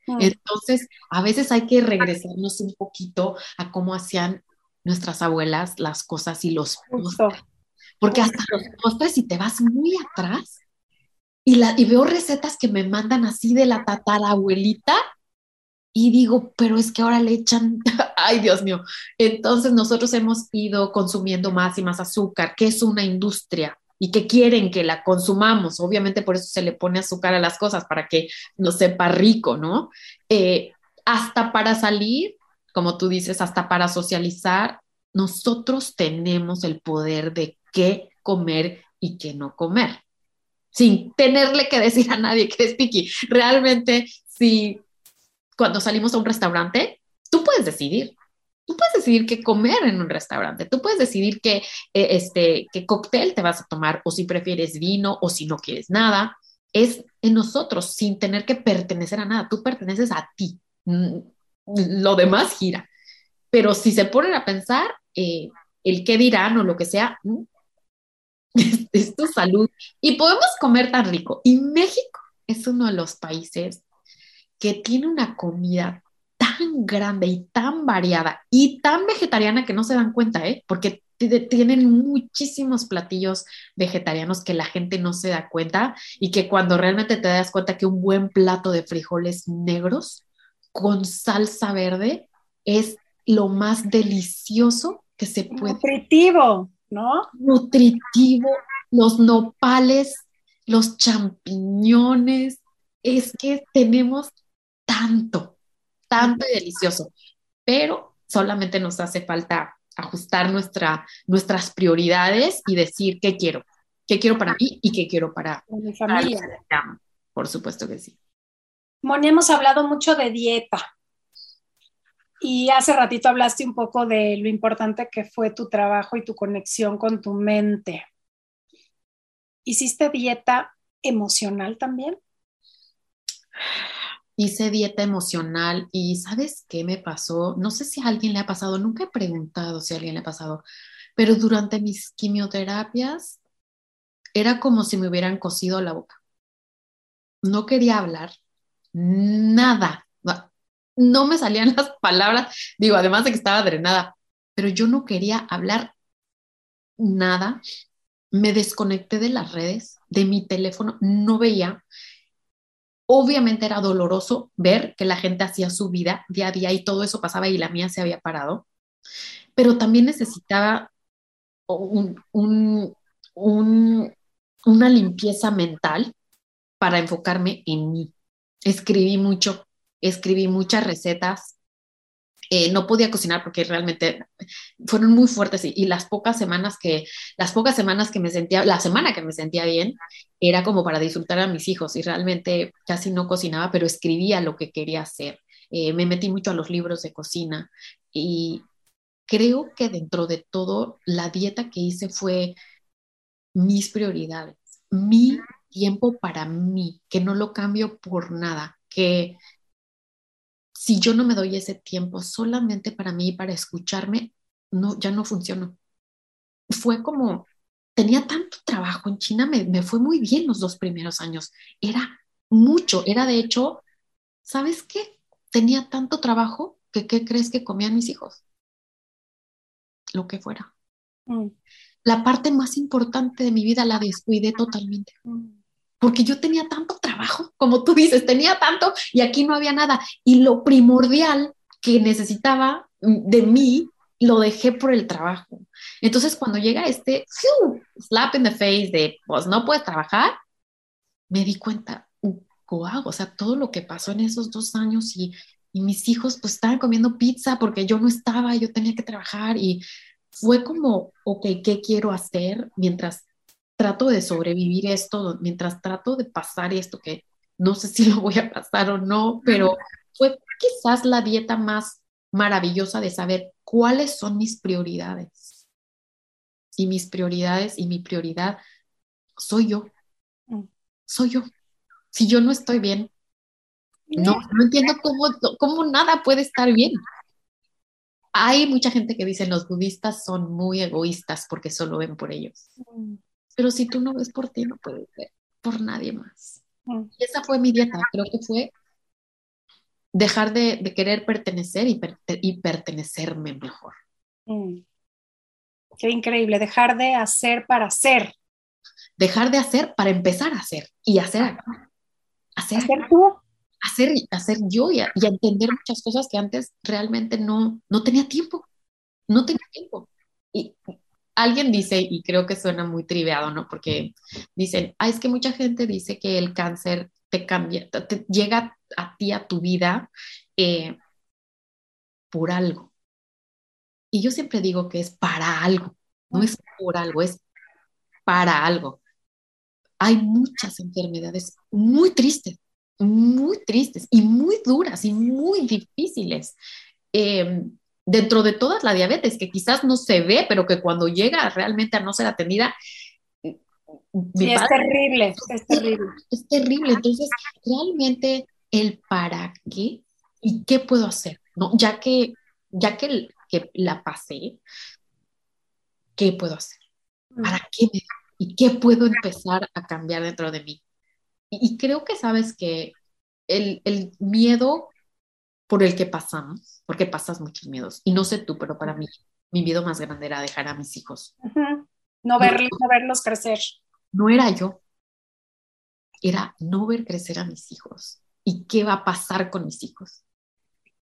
Mm. Entonces, a veces hay que regresarnos un poquito a cómo hacían nuestras abuelas las cosas y los postres. Porque hasta los postres, si te vas muy atrás y, la, y veo recetas que me mandan así de la tatarabuelita, y digo, pero es que ahora le echan, <laughs> ay Dios mío. Entonces nosotros hemos ido consumiendo más y más azúcar, que es una industria y que quieren que la consumamos. Obviamente por eso se le pone azúcar a las cosas, para que nos sepa rico, ¿no? Eh, hasta para salir, como tú dices, hasta para socializar, nosotros tenemos el poder de qué comer y qué no comer, sin tenerle que decir a nadie que es piqui. Realmente, si cuando salimos a un restaurante, tú puedes decidir, Tú puedes decidir qué comer en un restaurante, tú puedes decidir qué, eh, este, qué cóctel te vas a tomar o si prefieres vino o si no quieres nada. Es en nosotros sin tener que pertenecer a nada. Tú perteneces a ti. Mm, lo demás gira. Pero si se ponen a pensar, eh, el qué dirán o lo que sea, <laughs> es, tu salud y podemos comer tan rico. Y México es uno de los países que tiene una comida tan grande y tan variada y tan vegetariana que no se dan cuenta, ¿eh? Porque tienen muchísimos platillos vegetarianos que la gente no se da cuenta y que cuando realmente te das cuenta que un buen plato de frijoles negros con salsa verde es lo más delicioso que se puede. Nutritivo, ¿no? Nutritivo, los nopales, los champiñones, es que tenemos tanto, tanto y delicioso, pero solamente nos hace falta ajustar nuestra, nuestras prioridades y decir qué quiero, qué quiero para mí y qué quiero para mi familia. por supuesto que sí. Moni, hemos hablado mucho de dieta y hace ratito hablaste un poco de lo importante que fue tu trabajo y tu conexión con tu mente. ¿Hiciste dieta emocional también? hice dieta emocional y ¿sabes qué me pasó? No sé si a alguien le ha pasado, nunca he preguntado si a alguien le ha pasado, pero durante mis quimioterapias era como si me hubieran cosido la boca. No quería hablar, nada, no me salían las palabras, digo, además de que estaba drenada, pero yo no quería hablar nada. Me desconecté de las redes, de mi teléfono, no veía Obviamente era doloroso ver que la gente hacía su vida día a día y todo eso pasaba y la mía se había parado, pero también necesitaba una limpieza mental para enfocarme en mí. Escribí mucho, escribí muchas recetas, eh, no podía cocinar porque realmente fueron muy fuertes y, las pocas semanas que, las pocas semanas que me sentía, la semana que me sentía bien, era como para disfrutar a mis hijos y realmente casi no cocinaba, pero escribía lo que quería hacer. Eh, me metí mucho a los libros de cocina y creo que dentro de todo la dieta que hice fue mis prioridades, mi tiempo para mí, que no lo cambio por nada, que si yo no me doy ese tiempo solamente para mí, para escucharme, no, ya no funcionó. Fue como, tenía tanto trabajo en China, me, me fue muy bien los dos primeros años. Era mucho, era de hecho, ¿sabes qué? Tenía tanto trabajo que ¿qué crees que comían mis hijos? Lo que fuera. Mm. La parte más importante de mi vida la descuidé totalmente. Mm porque yo tenía tanto trabajo, como tú dices, tenía tanto y aquí no había nada. Y lo primordial que necesitaba de mí, lo dejé por el trabajo. Entonces, cuando llega este slap in the face de, pues no puedes trabajar, me di cuenta, wow, o sea, todo lo que pasó en esos dos años y, y mis hijos pues estaban comiendo pizza porque yo no estaba, yo tenía que trabajar y fue como, ok, ¿qué quiero hacer mientras trato de sobrevivir esto, mientras trato de pasar esto, que no sé si <laughs> lo voy a pasar o no, pero fue quizás la dieta más maravillosa de saber cuáles son mis prioridades. Y mis prioridades y mi prioridad soy yo. Mm. Soy yo. Si yo no estoy bien, no, no entiendo cómo, cómo nada puede estar bien. Hay mucha gente que dice los budistas son muy egoístas porque solo ven por ellos. Pero si tú no ves por ti, no puedes ver por nadie más. Mm. Y esa fue mi dieta, creo que fue dejar de, querer pertenecer y, y pertenecerme mejor. Mm. Qué increíble, dejar de hacer para ser. Dejar de hacer para empezar a hacer y hacer. Hacer, hacer tú. Hacer, hacer yo y, y, entender muchas cosas que antes realmente no, no tenía tiempo. No tenía tiempo. Y alguien dice, y creo que suena muy triviado, ¿no? Porque dicen, ah, es que mucha gente dice que el cáncer te cambia, te, llega a ti, a tu vida, eh, por algo. Y yo siempre digo que es para algo, no es por algo, es para algo. Hay muchas enfermedades muy tristes, muy tristes y muy duras y muy difíciles. Eh, dentro de todas la diabetes, que quizás no se ve, pero que cuando llega realmente a no ser atendida, es terrible, es terrible. Es terrible. Entonces, realmente el para qué y qué puedo hacer, ¿no? Ya que, ya que, que la pasé, ¿qué puedo hacer? ¿Para qué me ¿Y qué puedo empezar a cambiar dentro de mí? Y, creo que sabes que el, el, miedo por el que pasamos, porque pasas muchos miedos, y no sé tú, pero para mí mi miedo más grande era dejar a mis hijos. no, verlos, no verlos crecer. No era yo, era no ver crecer a mis hijos y qué va a pasar con mis hijos.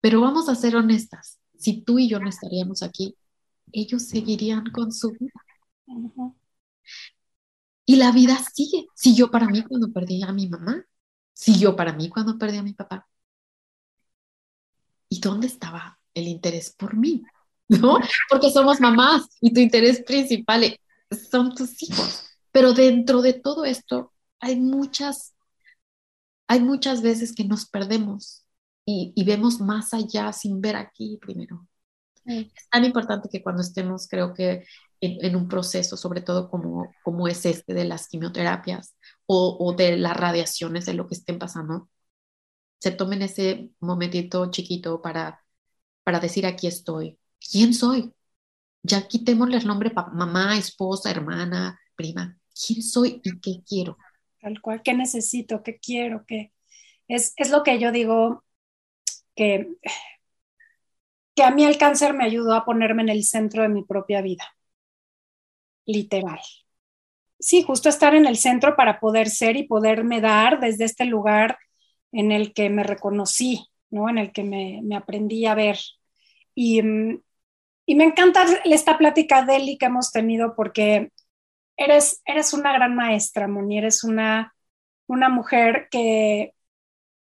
Pero vamos a ser honestas, si tú y yo no estaríamos aquí, ellos seguirían con su vida. Y la vida sigue. Siguió para mí cuando perdí a mi mamá, siguió para mí cuando perdí a mi papá. ¿Y dónde estaba el interés por mí? ¿No? Porque somos mamás y tu interés principal son tus hijos. Pero dentro de todo esto hay muchas, hay muchas veces que nos perdemos y, vemos más allá sin ver aquí primero. Es tan importante que cuando estemos, creo que en, un proceso, sobre todo como, como es este de las quimioterapias o, o, de las radiaciones, de lo que estén pasando, se tomen ese momentito chiquito para, para decir aquí estoy. ¿Quién soy? Ya quitémosle el nombre mamá, esposa, hermana, prima. ¿Quién soy y qué quiero? Tal cual, ¿qué necesito? ¿Qué quiero? ¿Qué? Es, es lo que yo digo que, que a mí el cáncer me ayudó a ponerme en el centro de mi propia vida, literal. Sí, justo estar en el centro para poder ser y poderme dar desde este lugar en el que me reconocí, ¿no? en el que me, aprendí a ver. Y, y, me encanta esta plática de Eli que hemos tenido porque eres, eres una gran maestra, Moni, eres una, una mujer que,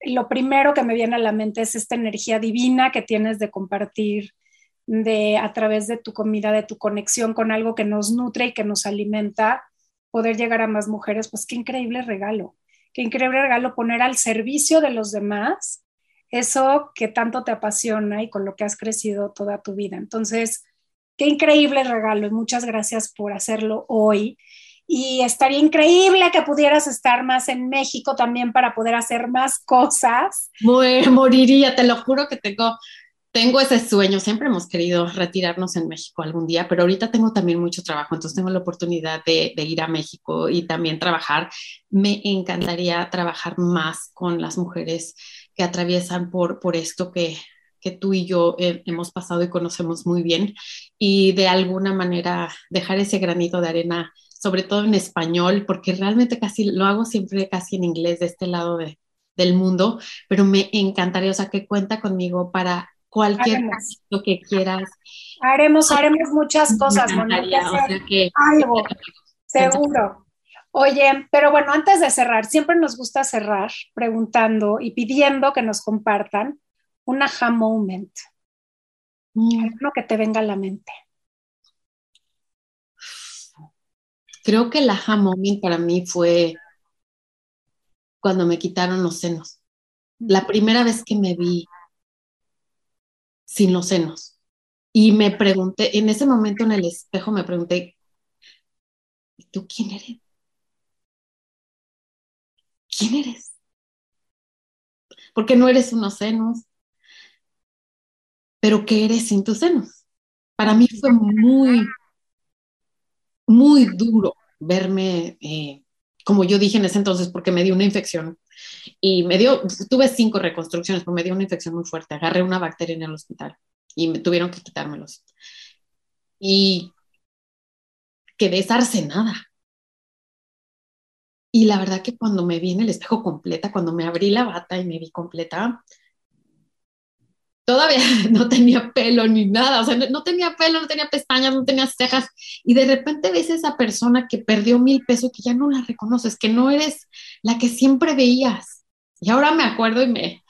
lo primero que me viene a la mente es esta energía divina que tienes de compartir de a través de tu comida, de tu conexión con algo que nos nutre y que nos alimenta, poder llegar a más mujeres, pues qué increíble regalo, qué increíble regalo poner al servicio de los demás eso que tanto te apasiona y con lo que has crecido toda tu vida. Entonces, qué increíble regalo y muchas gracias por hacerlo hoy y estaría increíble que pudieras estar más en México también para poder hacer más cosas. Moriría, te lo juro que tengo, tengo ese sueño. Siempre hemos querido retirarnos en México algún día, pero ahorita tengo también mucho trabajo, entonces tengo la oportunidad de, de ir a México y también trabajar. Me encantaría trabajar más con las mujeres que atraviesan por, por esto que, que tú y yo eh, hemos pasado y conocemos muy bien y de alguna manera dejar ese granito de arena sobre todo en español, porque realmente casi lo hago siempre casi en inglés de este lado de, del mundo, pero me encantaría, o sea, que cuenta conmigo para cualquier lo que quieras. Haremos, haremos muchas cosas, Mónica. O sea que, algo, <laughs> seguro. Oye, pero bueno, antes de cerrar, siempre nos gusta cerrar preguntando y pidiendo que nos compartan un aha moment. Mm. Algo que te venga a la mente. Creo que la aha para mí fue cuando me quitaron los senos. La primera vez que me vi sin los senos. Y me pregunté, en ese momento en el espejo me pregunté, ¿y tú quién eres? ¿Quién eres? Porque no eres unos senos. Pero ¿qué eres sin tus senos? Para mí fue muy muy duro verme, eh, como yo dije en ese entonces, porque me dio una infección y me dio, tuve cinco reconstrucciones, pero me dio una infección muy fuerte. Agarré una bacteria en el hospital y me tuvieron que quitármelos. Y quedé nada Y la verdad que cuando me vi en el espejo completa, cuando me abrí la bata y me vi completa, todavía <laughs> no tenía pelo ni nada, o sea, no, tenía pelo, no tenía pestañas, no tenía cejas, y de repente ves a esa persona que perdió mil pesos que ya no la reconoces, que no eres la que siempre veías. Y ahora me acuerdo y me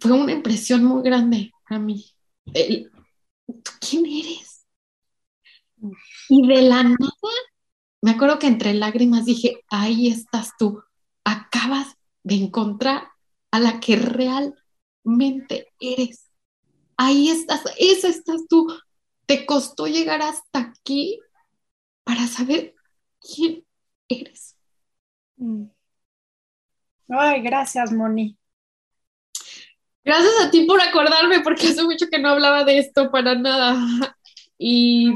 fue una impresión muy grande a mí. ¿Tú quién eres? Y de la nada, me acuerdo que entre lágrimas dije, ahí estás tú, acabas de encontrar a la que real mente eres. Ahí estás, esa estás tú. Te costó llegar hasta aquí para saber quién eres. Mm. Ay, gracias, Moni. Gracias a ti por acordarme, porque hace mucho que no hablaba de esto para nada. Y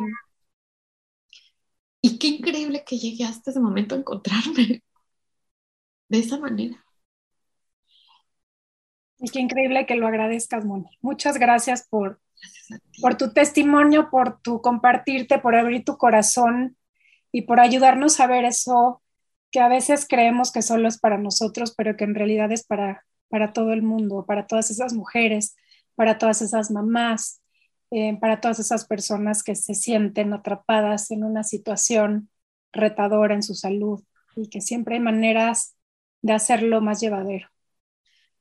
Y qué increíble que llegué hasta ese momento a encontrarme de esa manera. Y qué increíble que lo agradezcas, Moni. Muchas gracias por, por tu testimonio, por tu compartirte, por abrir tu corazón y por ayudarnos a ver eso que a veces creemos que solo es para nosotros, pero que en realidad es para, para todo el mundo, para todas esas mujeres, para todas esas mamás, eh, para todas esas personas que se sienten atrapadas en una situación retadora en su salud y que siempre hay maneras de hacerlo más llevadero.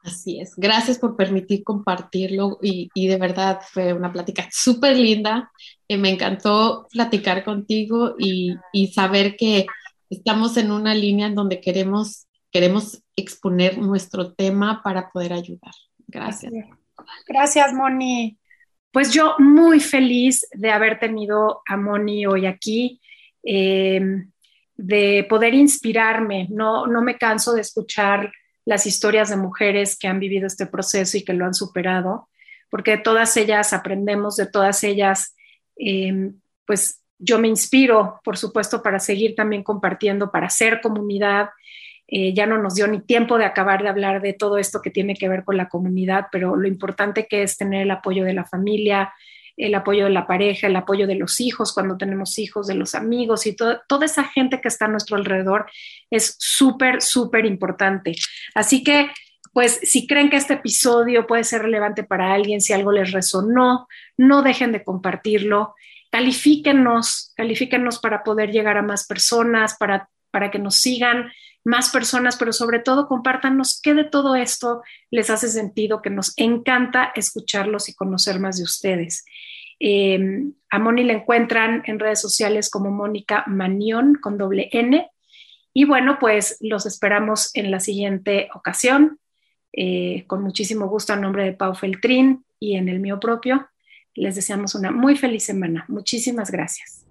Así es. Gracias por permitir compartirlo y, de verdad fue una plática súper linda. Eh, me encantó platicar contigo y, y, saber que estamos en una línea en donde queremos, queremos exponer nuestro tema para poder ayudar. Gracias. Gracias, Moni. Pues yo muy feliz de haber tenido a Moni hoy aquí, em, de poder inspirarme. No, no me canso de escuchar las historias de mujeres que han vivido este proceso y que lo han superado, porque de todas ellas aprendemos, de todas ellas, em, pues yo me inspiro, por supuesto, para seguir también compartiendo, para hacer comunidad eh, ya no nos dio ni tiempo de acabar de hablar de todo esto que tiene que ver con la comunidad, pero lo importante que es tener el apoyo de la familia, el apoyo de la pareja, el apoyo de los hijos cuando tenemos hijos, de los amigos y toda esa gente que está a nuestro alrededor es súper, súper importante. Así que, pues, si creen que este episodio puede ser relevante para alguien, si algo les resonó, no dejen de compartirlo. Califíquenos, califíquenos para poder llegar a más personas, para, para que nos sigan más personas, pero sobre todo compártanos qué de todo esto les hace sentido, que nos encanta escucharlos y conocer más de ustedes. Em, a Moni la encuentran en redes sociales como Mónica Manión con doble N. Y bueno, pues los esperamos en la siguiente ocasión. Eh, con muchísimo gusto a nombre de Pau Feltrín y en el mío propio. Les deseamos una muy feliz semana. Muchísimas gracias.